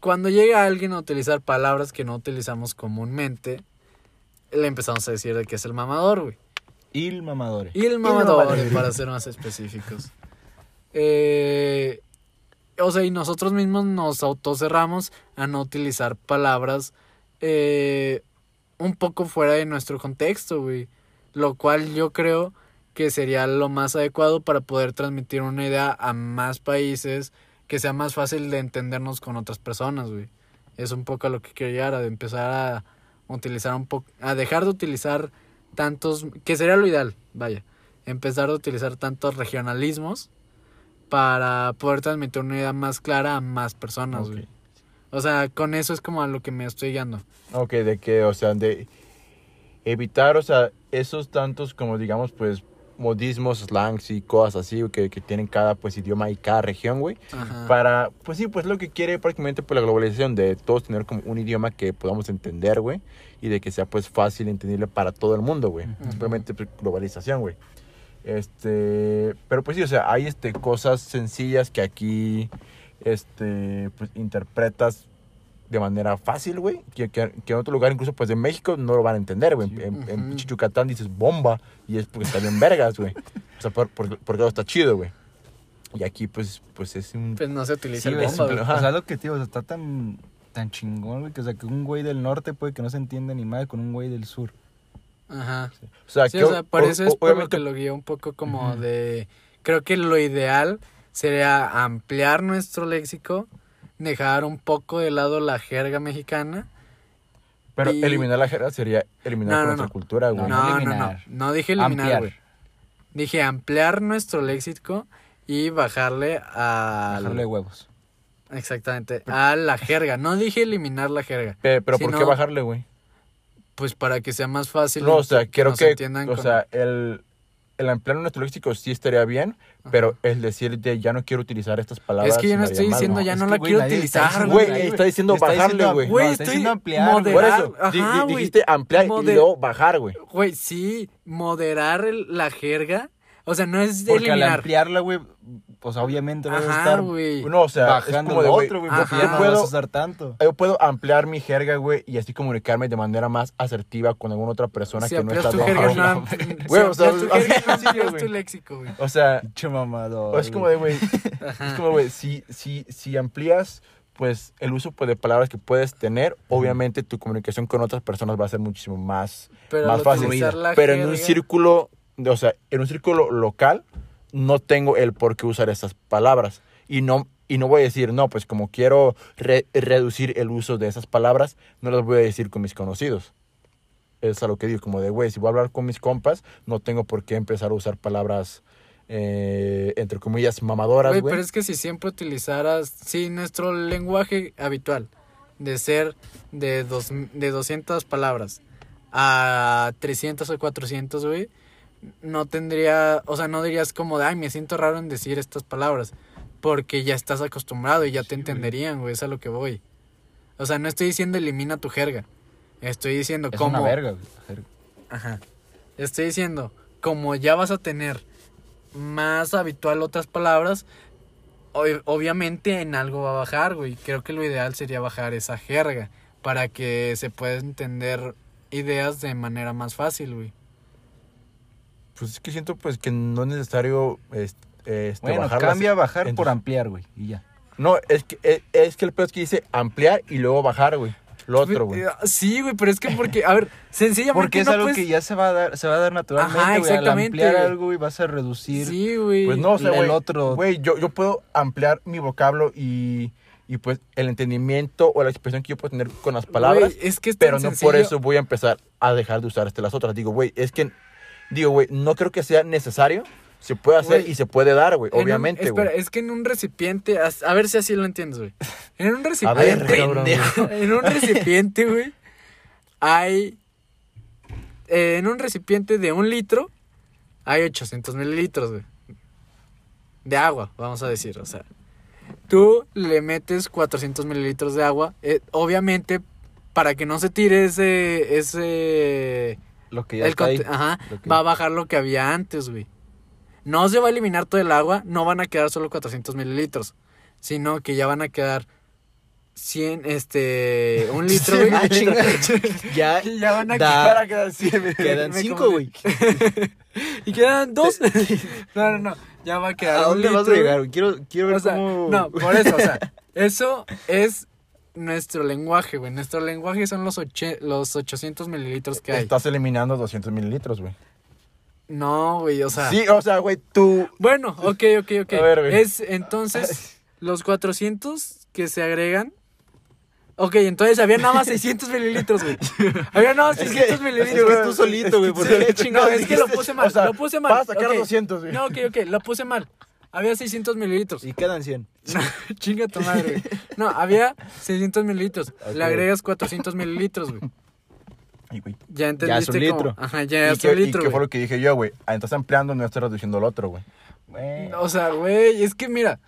cuando llega alguien a utilizar palabras que no utilizamos comúnmente, le empezamos a decir de que es el mamador, güey. Il mamadore. Y el mamador, mamador. para ser más específicos. Eh, o sea, y nosotros mismos nos autocerramos a no utilizar palabras eh, un poco fuera de nuestro contexto, güey. Lo cual yo creo que sería lo más adecuado para poder transmitir una idea a más países, que sea más fácil de entendernos con otras personas, güey. Es un poco a lo que quiero llegar, a de empezar a utilizar un poco, a dejar de utilizar tantos, que sería lo ideal, vaya, empezar a utilizar tantos regionalismos para poder transmitir una idea más clara a más personas, güey. O sea, con eso es como a lo que me estoy guiando. Ok, de que, o sea, de evitar, o sea, esos tantos como digamos, pues, modismos, slangs y cosas así que, que tienen cada, pues, idioma y cada región, güey. Ajá. Para, pues sí, pues lo que quiere prácticamente pues la globalización, de todos tener como un idioma que podamos entender, güey, y de que sea pues fácil entendible para todo el mundo, güey. Simplemente pues, globalización, güey. Este, pero pues sí, o sea, hay este cosas sencillas que aquí este pues interpretas de manera fácil, güey, que, que, que en otro lugar, incluso pues de México, no lo van a entender, güey. Sí. En, en Ujú. pinche Yucatán dices bomba y es porque está bien vergas, güey. O sea, por- por- porque todo está chido, güey. Y aquí, pues, pues es un... Pues no se utiliza Sí, el bomba. Ajá. O sea, lo que tío, o sea, está tan, tan chingón, güey, que, o sea, que un güey del norte puede que no se entienda ni madre con un güey del sur. Ajá. O sea, Sí, que o sea, por o- eso es por lo que lo guié un poco como de... Creo que lo ideal sería ampliar nuestro léxico, dejar un poco de lado la jerga mexicana. Pero y- eliminar la jerga sería eliminar No, no, nuestra no. cultura, güey. No, no no, no, dije eliminar, Ampliar. güey. Dije ampliar nuestro léxico y bajarle a... Bajarle huevos. Exactamente, a la jerga. No dije eliminar la jerga. Pe- Pero, ¿por qué bajarle, güey? Pues para que sea más fácil. No, o sea, que quiero que, entiendan o con- sea, el, el ampliar nuestro léxico sí estaría bien, pero el decir de ya no quiero utilizar estas palabras. Es que yo no estoy mal, diciendo ya Es no que, la güey, quiero está utilizar, diciendo Güey, güey. está diciendo Está bajarle, diciendo- güey. Güey, No, está estoy diciendo ampliar, güey. Por eso, Ajá, di- dijiste ampliar Moder- y luego bajar, güey. Güey, sí, moderar el- la jerga. O sea, no es Porque al eliminar. ampliarla, güey, pues obviamente vas a Ajá, estar güey. No, o sea, es bajando como de, otro, güey, porque ya no puedo- vas a usar tanto. Yo puedo ampliar mi jerga, güey, y así comunicarme de manera más asertiva con alguna otra persona Si que no está tu jerga, no (laughs) si Güey, o sea, amplías tu jerga, no léxico, güey. O sea, Pinche mamador. o es como de, güey, es como, güey, si, si, si amplías, pues, el uso pues, de palabras que puedes tener, obviamente tu comunicación con otras personas va a ser muchísimo más, Pero más fácil. Pero en un jerga- círculo, de- o sea, en un círculo local, no tengo el por qué usar esas palabras. Y no, y no voy a decir, no, pues como quiero re- reducir el uso de esas palabras, no las voy a decir con mis conocidos. Es a lo que digo, como de, güey, si voy a hablar con mis compas, no tengo por qué empezar a usar palabras, eh, entre comillas, mamadoras, Güey, pero es que si siempre utilizaras, si nuestro lenguaje habitual de ser de, dos, de 200 palabras a 300 o 400, güey, no tendría, o sea, no dirías como de, ay, me siento raro en decir estas palabras, porque ya estás acostumbrado y ya te entenderían, güey, es a lo que voy. O sea, no estoy diciendo elimina tu jerga, estoy diciendo Es como... una verga, güey. la jerga. Ajá. Estoy diciendo, como ya vas a tener más habitual otras palabras, ob- obviamente en algo va a bajar, güey. Creo que lo ideal sería bajar esa jerga para que se pueda entender ideas de manera más fácil, güey. Pues es que siento pues que no es necesario este, este, Bueno, bajarlas. cambia bajar por ampliar, güey. Y ya. No, es que, es, es que el peor es que dice ampliar y luego bajar, güey. Lo otro, güey. Eh, Sí, güey, pero es que porque, a ver, (laughs) sencillamente Porque es no algo que ya se va a dar, se va a dar naturalmente, Ajá, güey. Al exactamente, ampliar güey. algo, güey, vas a reducir. Sí, güey. Pues no, o sea, el güey. otro- Güey, yo, yo puedo ampliar mi vocablo y, y pues el entendimiento o la expresión que yo puedo tener con las palabras. Güey, es que es tan pero no por eso voy a empezar a dejar de usar este, las otras. Digo, güey, es que, digo, güey, no creo que sea necesario. Se puede hacer y se puede dar, güey, obviamente, espera, güey. es que en un recipiente, a ver si así lo entiendes, güey. En un (laughs) A recipiente, ver, cabrón, güey. (laughs) en un recipiente, güey, hay, eh, en un recipiente de un litro, hay 800 mililitros, güey. De agua, vamos a decir, o sea. Tú le metes 400 mililitros de agua, eh, obviamente, para que no se tire ese, ese, Lo que ya el está ahí. ajá, que- va a bajar lo que había antes, güey. No se va a eliminar todo el agua, no van a quedar solo 400 mililitros, sino que ya van a quedar 100, este, un (laughs) litro, güey. Ah. (laughs) Ya, ya van a da- quedar, quedan (laughs) me cinco, güey. confundí. y quedan dos. no, no, no, ya va a quedar ¿A un dónde litro. vas a llegar? Quiero, quiero ver O sea, cómo... no, por eso, o sea, eso es nuestro lenguaje, güey. Nuestro lenguaje son los, oche- los 800 mililitros que hay. Estás eliminando 200 mililitros, güey. No, güey, o sea. Sí, o sea, güey, tú... Bueno, ok, ok, ok. A ver, güey. Es entonces los 400 que se agregan. Ok, entonces había nada más 600 mililitros, güey. Había nada más 600 Es mililitros. que tú solito, güey. ¿Por qué le No, es que lo puse mal, O sea, lo puse mal. vas a sacar ok. 200, güey. No, ok, ok, lo puse mal. Había 600 mililitros. Y quedan 100. (laughs) Chinga tu madre, güey. No, había 600 mililitros. Le agregas 400 mililitros, güey. Ay, güey. Ya entendiste un cómo- litro. Ajá, ya ¿Y es un y litro, qué fue lo que dije yo, güey? Ah, estás ampliando, no estás reduciendo el otro, güey. O sea, güey, es que mira,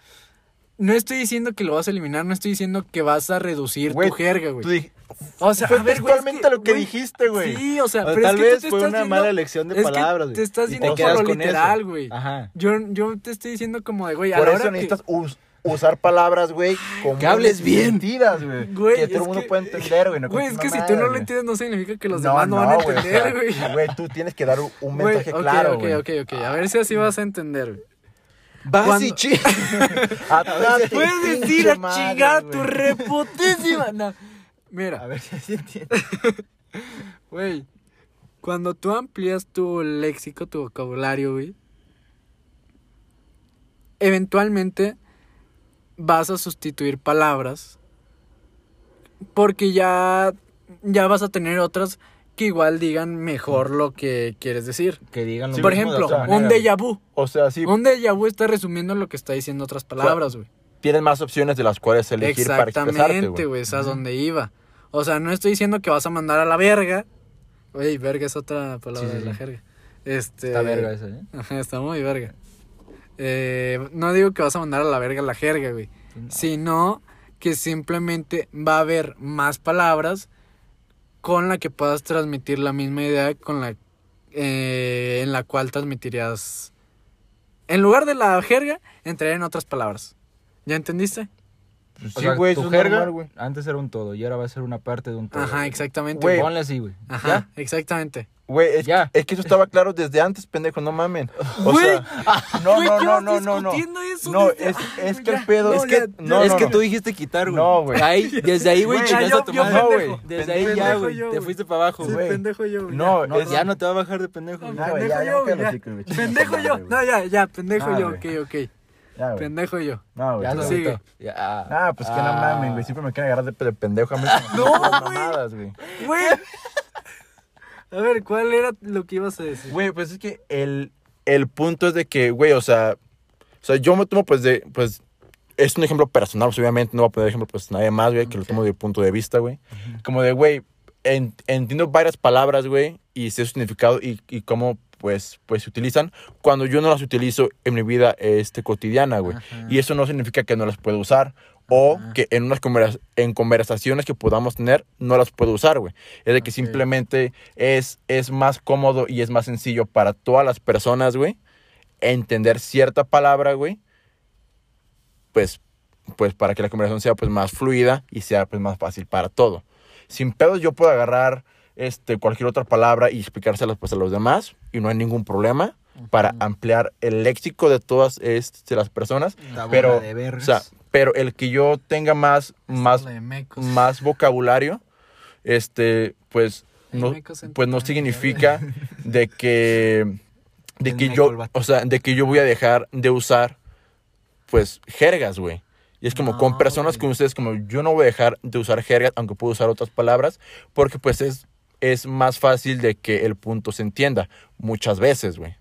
no estoy diciendo que lo vas a eliminar, no estoy diciendo que vas a reducir Güey, tu jerga, güey. O sea, fue a ver, güey, es textualmente lo que güey, dijiste, güey. Sí, o sea, O pero tal es que tú vez te fue una mala elección de es que palabras, te estás yendo quedas por lo eso. literal, güey. Ajá. Yo, yo te estoy diciendo como de, güey, a Por eso que... necesitas us- usar palabras, güey, Que hables bien. Sentidas, güey. Güey, que todo el mundo pueda entender, güey. no Güey, es que si tú no lo entiendes, no significa que los demás no, van a entender, güey. Güey, tú tienes que dar un, mensaje ok, claro, ok, güey. ok, ok. A ver si así vas a entender, güey. Vas Cuando- y chi- (laughs) (laughs) Puedes decir a chingar tu reputísima. No. Mira, A ver (laughs) si así entiende. güey. Cuando tú amplías tu léxico, tu vocabulario, güey. Eventualmente vas a sustituir palabras. Porque ya, ya vas a tener otras que igual digan mejor lo que quieres decir. Que digan lo Sí, Por ejemplo, un déjà vu. O sea, sí, Un déjà vu está resumiendo lo que está diciendo otras palabras, güey. tienes más opciones de las cuales elegir para expresarte, Exactamente, güey. es a donde iba. O sea, no estoy diciendo que vas a mandar a la verga. Güey, verga es otra palabra Sí, de la jerga. Este... Está verga esa, ¿eh? Está muy verga. Eh, no digo que vas a mandar a la verga la jerga, güey. Sino que simplemente va a haber más palabras con la que puedas transmitir la misma idea con la eh, en la cual transmitirías en lugar de la jerga entraría en otras palabras ¿ya entendiste? Pues sí, güey, tu eso es jerga normal, güey. antes era un todo y ahora va a ser una parte de un todo. ajá exactamente Ponle así, güey. ajá exactamente Güey, es, Ya. es que eso estaba claro desde antes, pendejo, no mamen. O Güey, sea, no, güey, no, no, no, no, no. eso No, desde- es, es que ya. el pedo No, es ya, que ya, no, es no, que no. tú dijiste quitar, güey. No, güey. Ahí, desde ahí, güey, chingaste a tu yo madre. No, pendejo. güey. Desde ahí Pendejo ya, yo, güey. Te güey. fuiste para abajo, Sí, güey. pendejo yo güey, No, ya. es- Ya no te va a bajar de pendejo, güey. No, güey, pendejo ya, ya yo, ya. pendejo yo no ya ya pendejo Ah, yo güey. ok ok Ya, güey. pendejo yo No, güey. Ya no. se sigue. Ya, ah. Ah, pues que no Ah. mamen, güey. Siempre me quieren agarrar de, de pendejo a mí. (laughs) No, con güey. mamadas, güey. (laughs) a ver cuál era lo que ibas a decir Güey, pues es que el, el punto es de que, güey, o sea, o sea, yo me tomo pues de, pues, es un ejemplo personal, pues, obviamente no voy a poner ejemplo pues nadie más, güey, que lo tomo de punto de vista, güey. Como de, güey, en- entiendo varias palabras, güey, y su significado y, y cómo, pues, pues se utilizan cuando yo no las utilizo en mi vida este, cotidiana, güey. Ajá. Y eso no significa que no las puedo usar o Ajá. que en unas en conversaciones que podamos tener no las puedo usar, güey. Es de que simplemente es, es más cómodo y es más sencillo para todas las personas, güey, entender cierta palabra, güey, pues, pues para que la conversación sea pues más fluida y sea pues más fácil para todo. Sin pedos yo puedo agarrar este, cualquier otra palabra y explicárselas pues a los demás y no hay ningún problema para ampliar el léxico de todas este, las personas, pero, de o sea, pero el que yo tenga más, más, más vocabulario, este, pues no, pues no significa (laughs) de que, (laughs) de que yo, o sea, de que yo voy a dejar de usar, pues, jergas, güey. Y es como con personas como ustedes, como yo no voy a dejar de usar jergas, aunque puedo usar otras palabras, porque pues es, es más fácil de que el punto se entienda muchas veces, güey.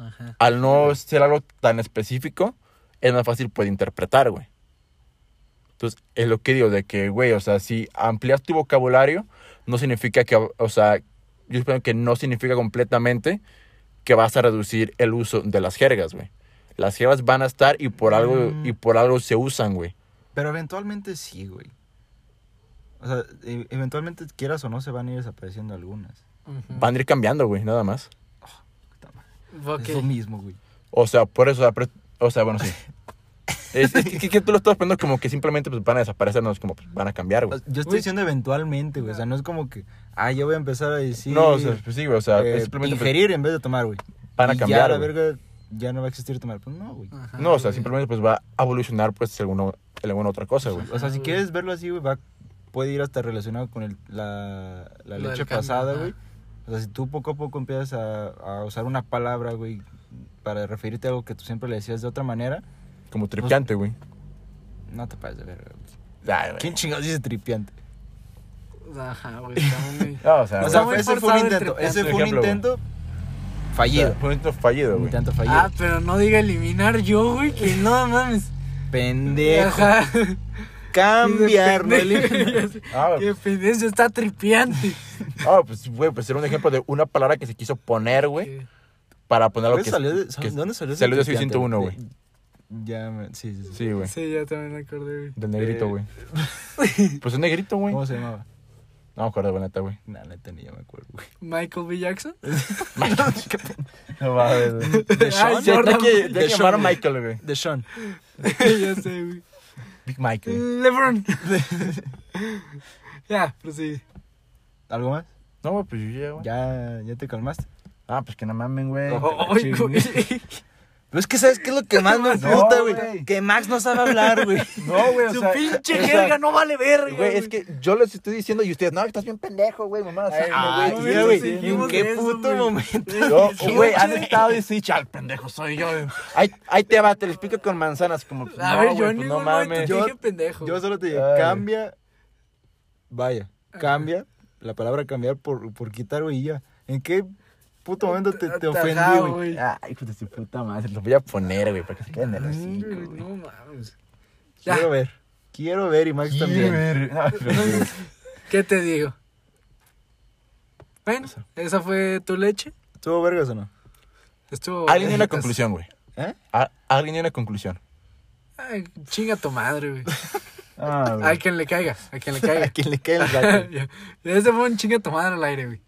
Ajá. Al no ser algo tan específico, es más fácil poder interpretar, güey. Entonces, es lo que digo, de que, güey, o sea, si amplias tu vocabulario, no significa que, o sea, yo espero que no significa completamente que vas a reducir el uso de las jergas, güey. Las jergas van a estar y por algo, Mm. y por algo se usan, güey. Pero eventualmente sí, güey. O sea, e- eventualmente, quieras o no, se van a ir desapareciendo algunas. Ujú. Van a ir cambiando, güey, nada más. Ok. Es lo mismo, güey. O sea, por eso, o sea, pero- o sea, bueno, sí. (laughs) Es, es que, que tú lo estás poniendo como que simplemente pues, van a desaparecer, no es como pues, van a cambiar, güey. Yo estoy diciendo eventualmente, güey. O sea, no es como que, ah, yo voy a empezar a decir. no, o sea, pues sí, güey, o sea, eh, es simplemente pues, ingerir en vez de tomar, güey. van a Y cambiar, Ya, la verga, ya no va a existir tomar. Pues no, güey. Ajá, No, o sea, güey. simplemente pues va a evolucionar pues alguna, alguna otra cosa, güey. O sea, si quieres verlo así, güey, va, puede ir hasta relacionado con el, la, la leche pasada, güey. O sea, si tú poco a poco empiezas a, a usar una palabra, güey, para referirte a algo que tú siempre le decías de otra manera, Como tripiante, güey. no te pases de verga. güey. ¿Quién chingados dice tripiante? Ajá, güey, (laughs) está muy... No, o sea, O sea, ese fue un intento. Ese fue un Ejemplo, intento fallido. sea, fue un intento fallido, Un güey. intento fallido. Ah, pero no diga eliminar yo, güey, que no mames. Pendejo. Ajá. (laughs) Cambiar, no. Ah, Qué pendejo, está tripiante. ah, pues, güey, pues era un ejemplo de una palabra que se quiso poner, güey, para poner ¿Dónde que... salió de, que- ¿Dónde salió ese salió de tripiante, 601, güey. Ya, me- sí, sí, sí. Sí, güey. Sí, ya también me acordé, güey. Del negrito, Eh. güey. (laughs) Pues es negrito, güey. ¿Cómo se llamaba? No me acuerdo, la neta, güey. Nah, neta, ni yo me acuerdo, güey. Michael B. Jackson. (laughs) No mames, güey. (laughs) De Ay, Sean. Sí, que, De que Sean, llamar a güey. Michael, güey. De Sean. ya sé, güey. Big Michael. LeBron. (laughs) ya, prosigue. ¿Algo más? No, pues yo ya, güey. ¿Ya, ya te calmaste? Ah, pues que no mamen, güey. Ay, güey. Pero es que ¿sabes qué es lo que más me (laughs) No, emputa, güey. güey? Que Max no sabe hablar, güey. (laughs) No, güey, o Su sea. pinche o sea, jerga no vale verga. Güey, es que yo les estoy diciendo y ustedes, no, estás bien pendejo, güey, mamá. Ay, güey, no, güey. sí, ¿En qué eso, puto güey. momento? Yo, (laughs) Sí, güey, han estado y sí, chal, pendejo soy yo. güey. Ahí, ahí te va, te lo explico con manzanas, como, pues, A no, ver, güey, yo pues, no mames. Yo- dije pendejo. Yo solo te digo, Ay. cambia. Vaya, cambia la palabra cambiar por, por quitar, güey, y ya. ¿En qué puto momento te, te ofendí, güey? Ay, de su puta madre, lo voy a poner, güey, para que se queden en el hocico. No mames. Ya. Quiero ver. Quiero ver y Max también. No, pero- ¿Qué te digo? Bueno, esa fue tu leche. ¿Estuvo vergas o no? Estuvo. Alguien dio una conclusión, güey. ¿Eh? A- Alguien dio una conclusión. Ay, chinga tu madre, güey. Ah, A quien le caiga, a quien le A caiga. (laughs) quien le cae el gato. Ya, Ese fue un chinga tu madre al aire, güey.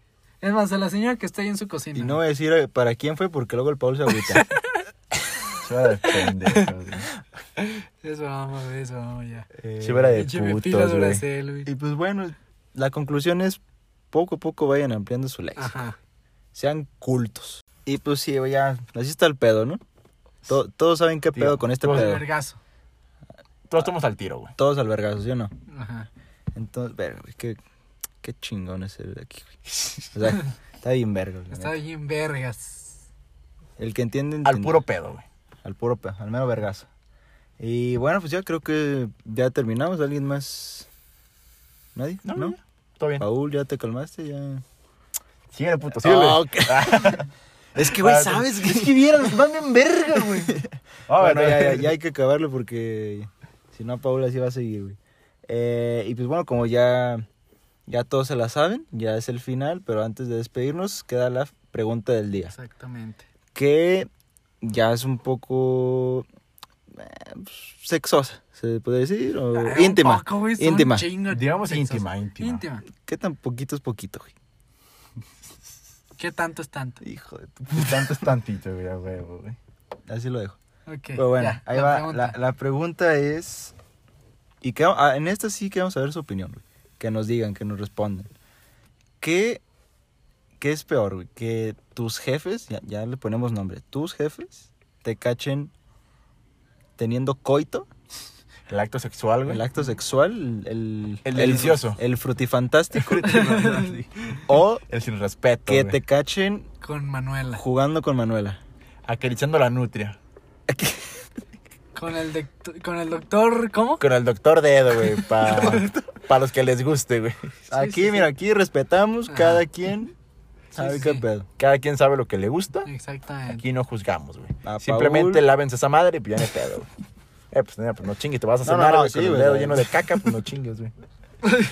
Es más, a la señora que está ahí en su cocina. Y no voy a decir eh, para quién fue porque luego el Paul se agüita. (laughs) Chuva de pendejo, güey. Eso vamos, eso vamos ya. Eh, Chuva de Pinche Pepila putos, güey. Y pues bueno, la conclusión es poco a poco vayan ampliando su léxico. Ajá. Sean cultos. Y pues sí, güey, ya, así está el pedo, ¿no? To- todos saben qué Tío, pedo con este todos pedo. Vergazo. Todos estamos al tiro, güey. Todos albergados, ¿sí o no? Ajá. Entonces, verga, güey, qué, qué chingón es el de aquí, güey. O sea, está bien verga. la Está neta. bien vergas. El que entiende, Al puro pedo, güey. Al puro pe- al mero vergazo. Y bueno, pues ya creo que ya terminamos. ¿Alguien más? ¿Nadie? No, ¿No? no. Todo bien. Paul, ¿ya te calmaste? Ya... Síguele, puto, síguele. Ok. (laughs) es que, güey, ¿sabes? Es que van bien verga, güey. (laughs) Ah, bueno, ya, ya, ya hay que acabarlo porque si no, Paula sí va a seguir, güey. Eh, y pues bueno, como ya, ya todos se la saben, ya es el final, pero antes de despedirnos queda la pregunta del día. Exactamente. Que ya es un poco eh, pues, sexosa, se puede decir, o Ah, íntima. poco, güey, íntima. chingo Digamos íntima, íntima. Íntima. ¿Qué tan poquito es poquito, güey? ¿Qué tanto es tanto? Hijo de tu... Tanto es tantito, güey, huevo, güey. Así lo dejo. Ok. Pero bueno, ya, ahí la va. pregunta. La, la pregunta es. Y que, ah, en esta sí queremos saber su opinión, güey. Que nos digan, que nos respondan. ¿Qué, qué es peor, güey? Que tus jefes, ya, ya le ponemos nombre, tus jefes te cachen teniendo coito, El acto sexual, güey. el acto sexual, el. El delicioso. El, frutifantástico. (laughs) o El sin respeto. que güey. te cachen Con Manuela. jugando con Manuela. Acariciando la nutria. Con el, de- con el doctor, ¿cómo? Con el doctor Dedo, güey. Para los que les guste, güey. Aquí, sí, sí. mira, aquí respetamos, Ajá. cada quien sabe Sí, qué sí. pedo. Cada quien sabe lo que le gusta. Exactamente. Aquí no juzgamos, güey. A Simplemente Paul. lávense esa madre y pues ya no pedo, güey. (laughs) Eh, pues, nada, pues no chingues, te vas a No, cenar, no, güey, sí, con el güey, dedo lleno de caca, pues no chingues, güey. (laughs)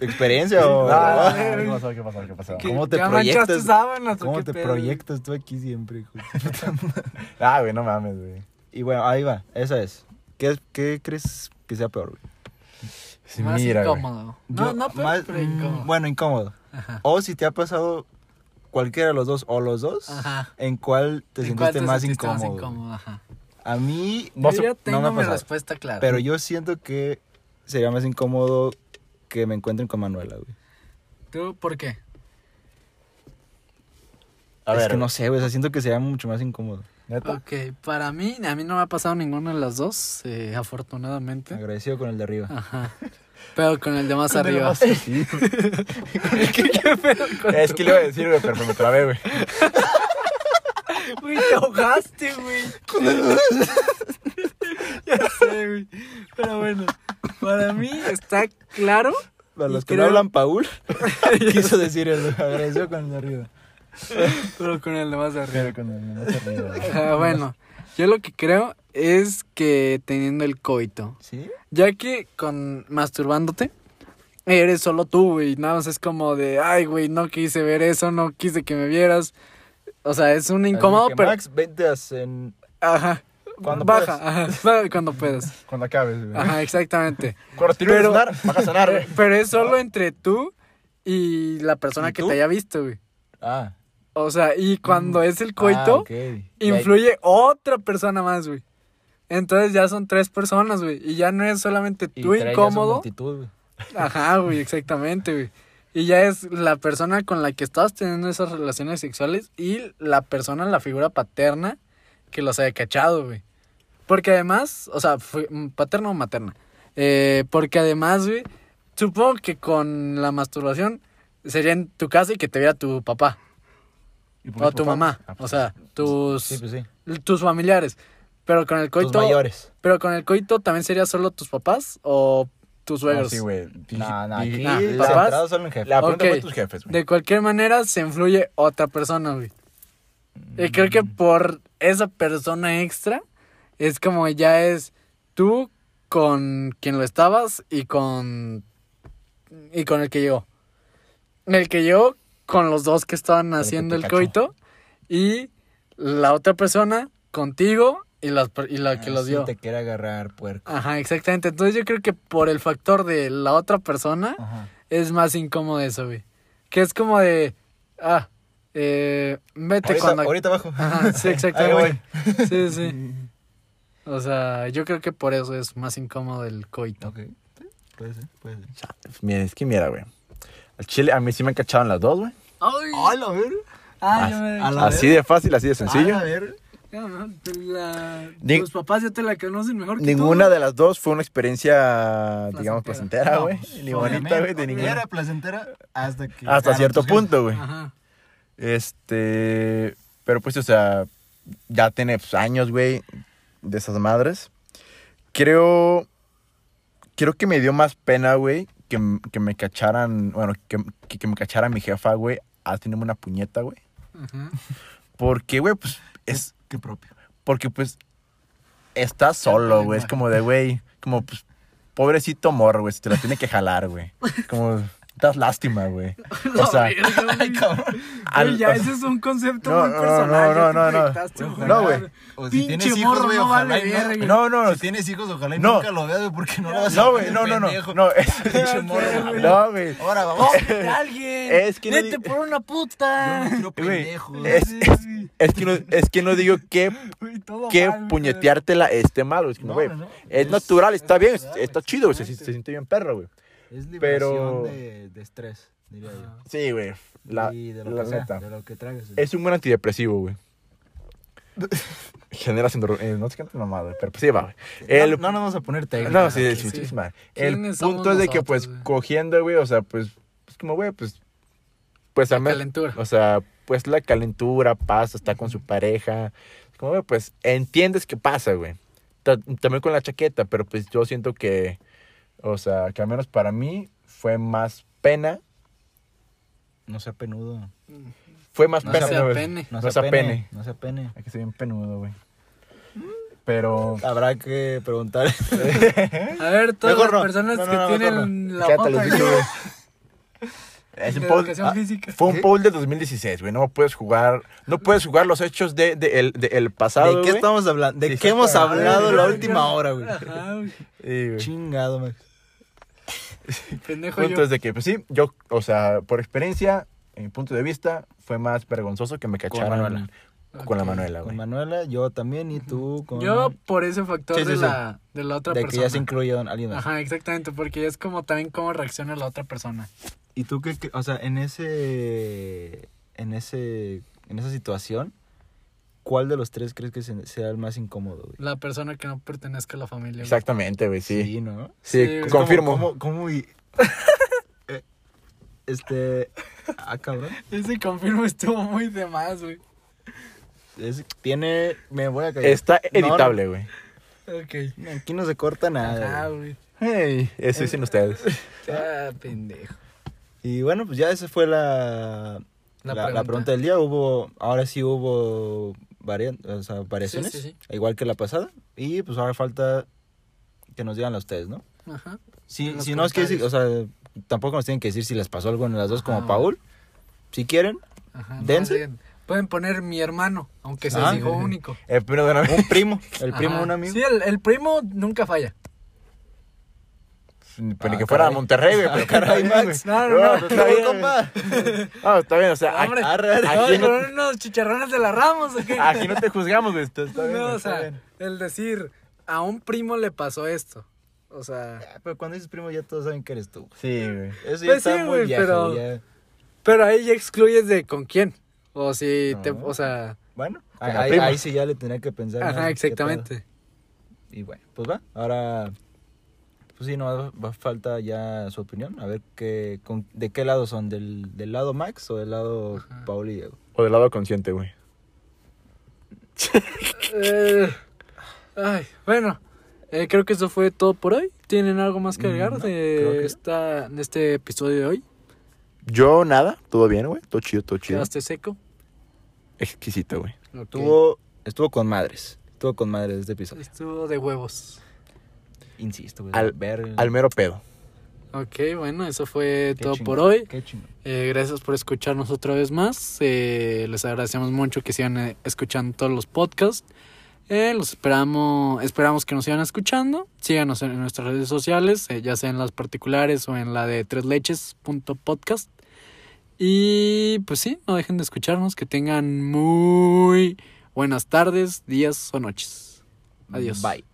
¿Experiencia o.? (laughs) Ah, ¿Qué pasó? ¿Qué pasó? ¿Qué pasó? ¿Qué? ¿Cómo te ¿Ya proyectas? sábanas o ¿Cómo qué te pedo? proyectas tú aquí siempre, hijo? Ah, güey, no mames, güey. Y bueno, ahí va, esa es. ¿Qué, es- qué crees que sea peor, güey? Sí, Más mira, incómodo. No, Yo- no, pero, más- pero incómodo. Bueno, incómodo. Ajá. O si te ha pasado cualquiera de los dos o los dos, Ajá. ¿en cuál te ¿En cuál sentiste te más sentiste incómodo? más incómodo? Ajá. A mí No Yo ya no tengo me ha mi pasado. respuesta clara. Pero yo siento que sería más incómodo que me encuentren con Manuela, güey. ¿Tú por qué? A es ver, que no sé, güey, o sea, siento que sería mucho más incómodo. ¿Neta? Ok, para mí, a mí no me ha pasado ninguna de las dos, eh, afortunadamente. Agradecido con el de arriba. Ajá. Pero con el de más (laughs) arriba. Sí, (laughs) ¿Qué, qué pedo con (laughs) Es tu- que le iba a decir, güey, pero me trabé, güey. Güey, te ahogaste, güey. ya sé, güey. Pero bueno, para mí está claro. Para los que creo- no hablan Paul, quiso decir eso. Agradecido con el de arriba. (laughs) Pero con el de más arriba. Pero con el. Ajá, bueno, yo lo que creo es que teniendo el coito, ¿Sí? ya que con masturbándote, eres solo tú, güey. Nada más es como de, ay, güey, no quise ver eso, no quise que me vieras. O sea, es un incómodo, pero. Max, vente a cen- Ajá. Cuando baja, ajá, baja cuando puedas. (laughs) Cuando acabes, güey. Ajá, exactamente. (laughs) Cuando termines Pero- sonar, vas a sonar, güey. Pero es solo entre tú y la persona ¿Y que te haya visto, güey. Ah. O sea, y cuando es el Ah, coito, ok. influye otra persona más, güey. Entonces ya son tres personas, güey. Y ya no es solamente Y tú su incómodo. multitud, güey. Ajá, güey, exactamente, güey. Y ya es la persona con la que estás teniendo esas relaciones sexuales y la persona, la figura paterna que los haya cachado, güey. Porque además, o sea, fue- mm, paterna o materna. Eh, porque además, güey, supongo que con la masturbación sería en tu casa y que te viera tu papá ¿Y por o tu papá? mamá. Ah, O pues, sea, tus, Sí, pues sí. tus familiares. Pero con el Tus coito. mayores. Pero con el coito también sería solo tus papás o tus No, suegros. sí, güey. No, no, Dije- aquí Nah, el papás. solo en jefe. La pregunta Ok. fue tus jefes, güey. De cualquier manera se influye otra persona, güey. Y creo Mm. que por esa persona extra es como ya es tú con quien lo estabas y con y con el que llegó. El que llegó con los dos que estaban haciendo el coito y la otra persona contigo y la, y la que Ah, los sí dio. te quiere agarrar, puerco. Ajá, exactamente. Entonces yo creo que por el factor de la otra persona Ajá. es más incómodo eso, güey. Que es como de, ah, eh, vete Ahorita, cuando... ahorita abajo. Ajá, (laughs) sí, Ahí exactamente. voy. Sí, sí. (laughs) O sea, yo creo que por eso es más incómodo el coito. Ok. Puede ser, puede ser. Mira, es que mira, güey. Al chile, a mí sí me cacharon las dos, güey. ¡Ay! ¡Ay! Ah, ya me... a la Así de fácil, así de sencillo. A ver. La- Ni- Tus papás ya te la conocen mejor que Ninguna tú. de las dos fue una experiencia, digamos, Placentera. güey. Ni bonita, güey, de ninguna. Era placentera hasta que. Hasta cierto punto, güey. Ajá. Este, pero pues, o sea, ya tiene pues, años, güey, de esas madres. Creo, creo que me dio más pena, güey, que, que me cacharan, bueno, que, que, que me cachara mi jefa, güey, tenerme una puñeta, güey. Porque, güey, pues, es, Qué propio. porque, pues, estás solo, güey, es como de, güey, como, pues, pobrecito morro, güey, se te la tiene que jalar, güey. (laughs) Como, das lástima, güey. (laughs) O sea, Ay, cabrón. al- ya, o- ese es un concepto No, muy no, personal. no, no, no, no. No, ojalá. güey. O Pinche morro, no vale y verga. no, no, no, Si tienes hijos, ojalá y No. nunca lo veas, güey, porque no lo vas a No, güey, ver, no, no, no. No, (laughs) es, Pinche morro, güey. no, güey. Ahora vamos. ¡Cómete (laughs) a alguien! Es que ¡Vete por una puta! Yo no quiero Güey, pendejos. es, que no, es que no digo que, que puñeteártela esté mal, güey. Es como, No, güey, no, no. es Es- natural, está es bien, está chido, güey, se, se siente bien perro, güey. Es liberación Pero- de, de estrés, diría yo. Sí, güey, la, y de lo la que sea, neta. de lo que tragues. güey. Es un buen antidepresivo, güey. (laughs) Genera síndrome, eh, no sé qué mamada, güey, pero pues sí va, güey. El, no, no nos vamos a poner técnicos. No, sí, sí, sí. sí. El ¿Quiénes somos punto es de que, nosotros, pues, güey? cogiendo, güey, o sea, pues, pues como, güey, pues, pues, menos- calentura. o sea, pues, la calentura pasa, está con su pareja, como, güey, pues, entiendes qué pasa, güey. Ta- También con la chaqueta, pero, pues, yo siento que, o sea, que al menos para mí fue más pena, No sea penudo. fue más No pena. sea güey. pene. No, No sea sea pene. pene. No sea pene. Hay que ser bien penudo, güey. Pero... Habrá que preguntar. (laughs) A ver, todas Mejor las no. personas No, no, que no, tienen la los dicho, güey. Es un poll- ah. Fue un poll de 2016, güey. No puedes jugar, no puedes jugar los hechos de, de el, de el pasado. ¿De qué estamos hablando? ¿De qué hemos hablado la última hora, güey? Sí, güey. Chingado, Max. (laughs) Pendejo Punto yo. es de que, pues sí, yo, o sea, por experiencia, en mi punto de vista, fue más vergonzoso que me cacharan Manuela. con la Ok. Manuela, Con güey. Manuela, yo también, y tú con... Yo por ese factor Sí, sí, de, sí. La, de la otra de que persona. ya se incluye alguien más. Ajá, exactamente, porque es como también cómo reacciona la otra persona. ¿Y tú qué, qué- o sea, en ese, en ese, en esa situación, cuál de los tres crees que se- sea el más incómodo, güey? La persona que no pertenezca a la familia. güey. Exactamente, güey, sí. Sí, ¿no? Sí, confirmo. ¿Cómo, cómo y... (laughs) Eh, este... Ah, cabrón. Ese confirmo estuvo muy de más, güey. Es- tiene... Me voy a callar. Está editable, güey. Ok. Aquí no se corta nada. Ajá, güey. Hey, eso dicen ustedes. (laughs) Ah, pendejo. Y bueno, pues ya esa fue la, La la, la pregunta. pregunta del día. Hubo, ahora sí hubo varian- o sea, variaciones, Sí, sí, igual que la pasada. Y pues ahora falta que nos digan a ustedes, ¿no? Ajá. Si, si no es que o sea, tampoco nos tienen que decir si les pasó algo en las dos como Ajá. Paul. Si quieren, Ajá. Dense. Pueden poner mi hermano, aunque sea Ah. hijo único. Eh, pero bueno, Un primo, el (laughs) primo Ajá. un amigo. Sí, el, el primo nunca falla. Pero ni Ah, que fuera a. Monterrey, güey. Pero (laughs) caray, Max. güey. No, no, no. está bien, compa. No, está bien, o sea, Hombre, aquí, arre, arre. ¿vamos aquí con no, unos chicharrones de la Ramos o qué? aquí no te juzgamos, güey. Está, está bien, no, o sea, el decir, a un primo le pasó esto. O sea, Ya, Pero cuando dices primo ya todos saben que eres tú. Sí, güey. Eso ya Pues está sí, muy güey, pero- ya. pero ahí ya excluyes de con quién. O si te, o sea, Bueno, ahí, ahí sí ya le tenía que pensar. ajá, ¿Qué exactamente. Y bueno, pues va. Ahora, pues sí, no va, va- falta ya su opinión. A ver qué, con- de qué lado son, del, del lado Max o del lado Ajá. Paul y Diego. O del lado consciente, güey. Eh, ay, bueno, eh, creo que eso fue todo por hoy. ¿Tienen algo más que agregar Mm, No, creo que de, no. esta, de este episodio de hoy? Yo nada, todo bien, güey. Todo chido, todo chido. ¿Quedaste seco? Exquisito, güey. Estuvo, estuvo con madres. Estuvo con madres este episodio. Estuvo de huevos. Insisto, güey. Al- ver- Al mero pedo. Ok, bueno, eso fue Qué todo por hoy. Eh, gracias por escucharnos otra vez más. Eh, les agradecemos mucho que sigan eh, escuchando todos los podcasts. Eh, los esperamos, esperamos que nos sigan escuchando. Síganos en nuestras redes sociales, eh, ya sea en las particulares o en la de tresleches.podcast. Y pues sí, no dejen de escucharnos. Que tengan muy buenas tardes, días o noches. Adiós. Bye.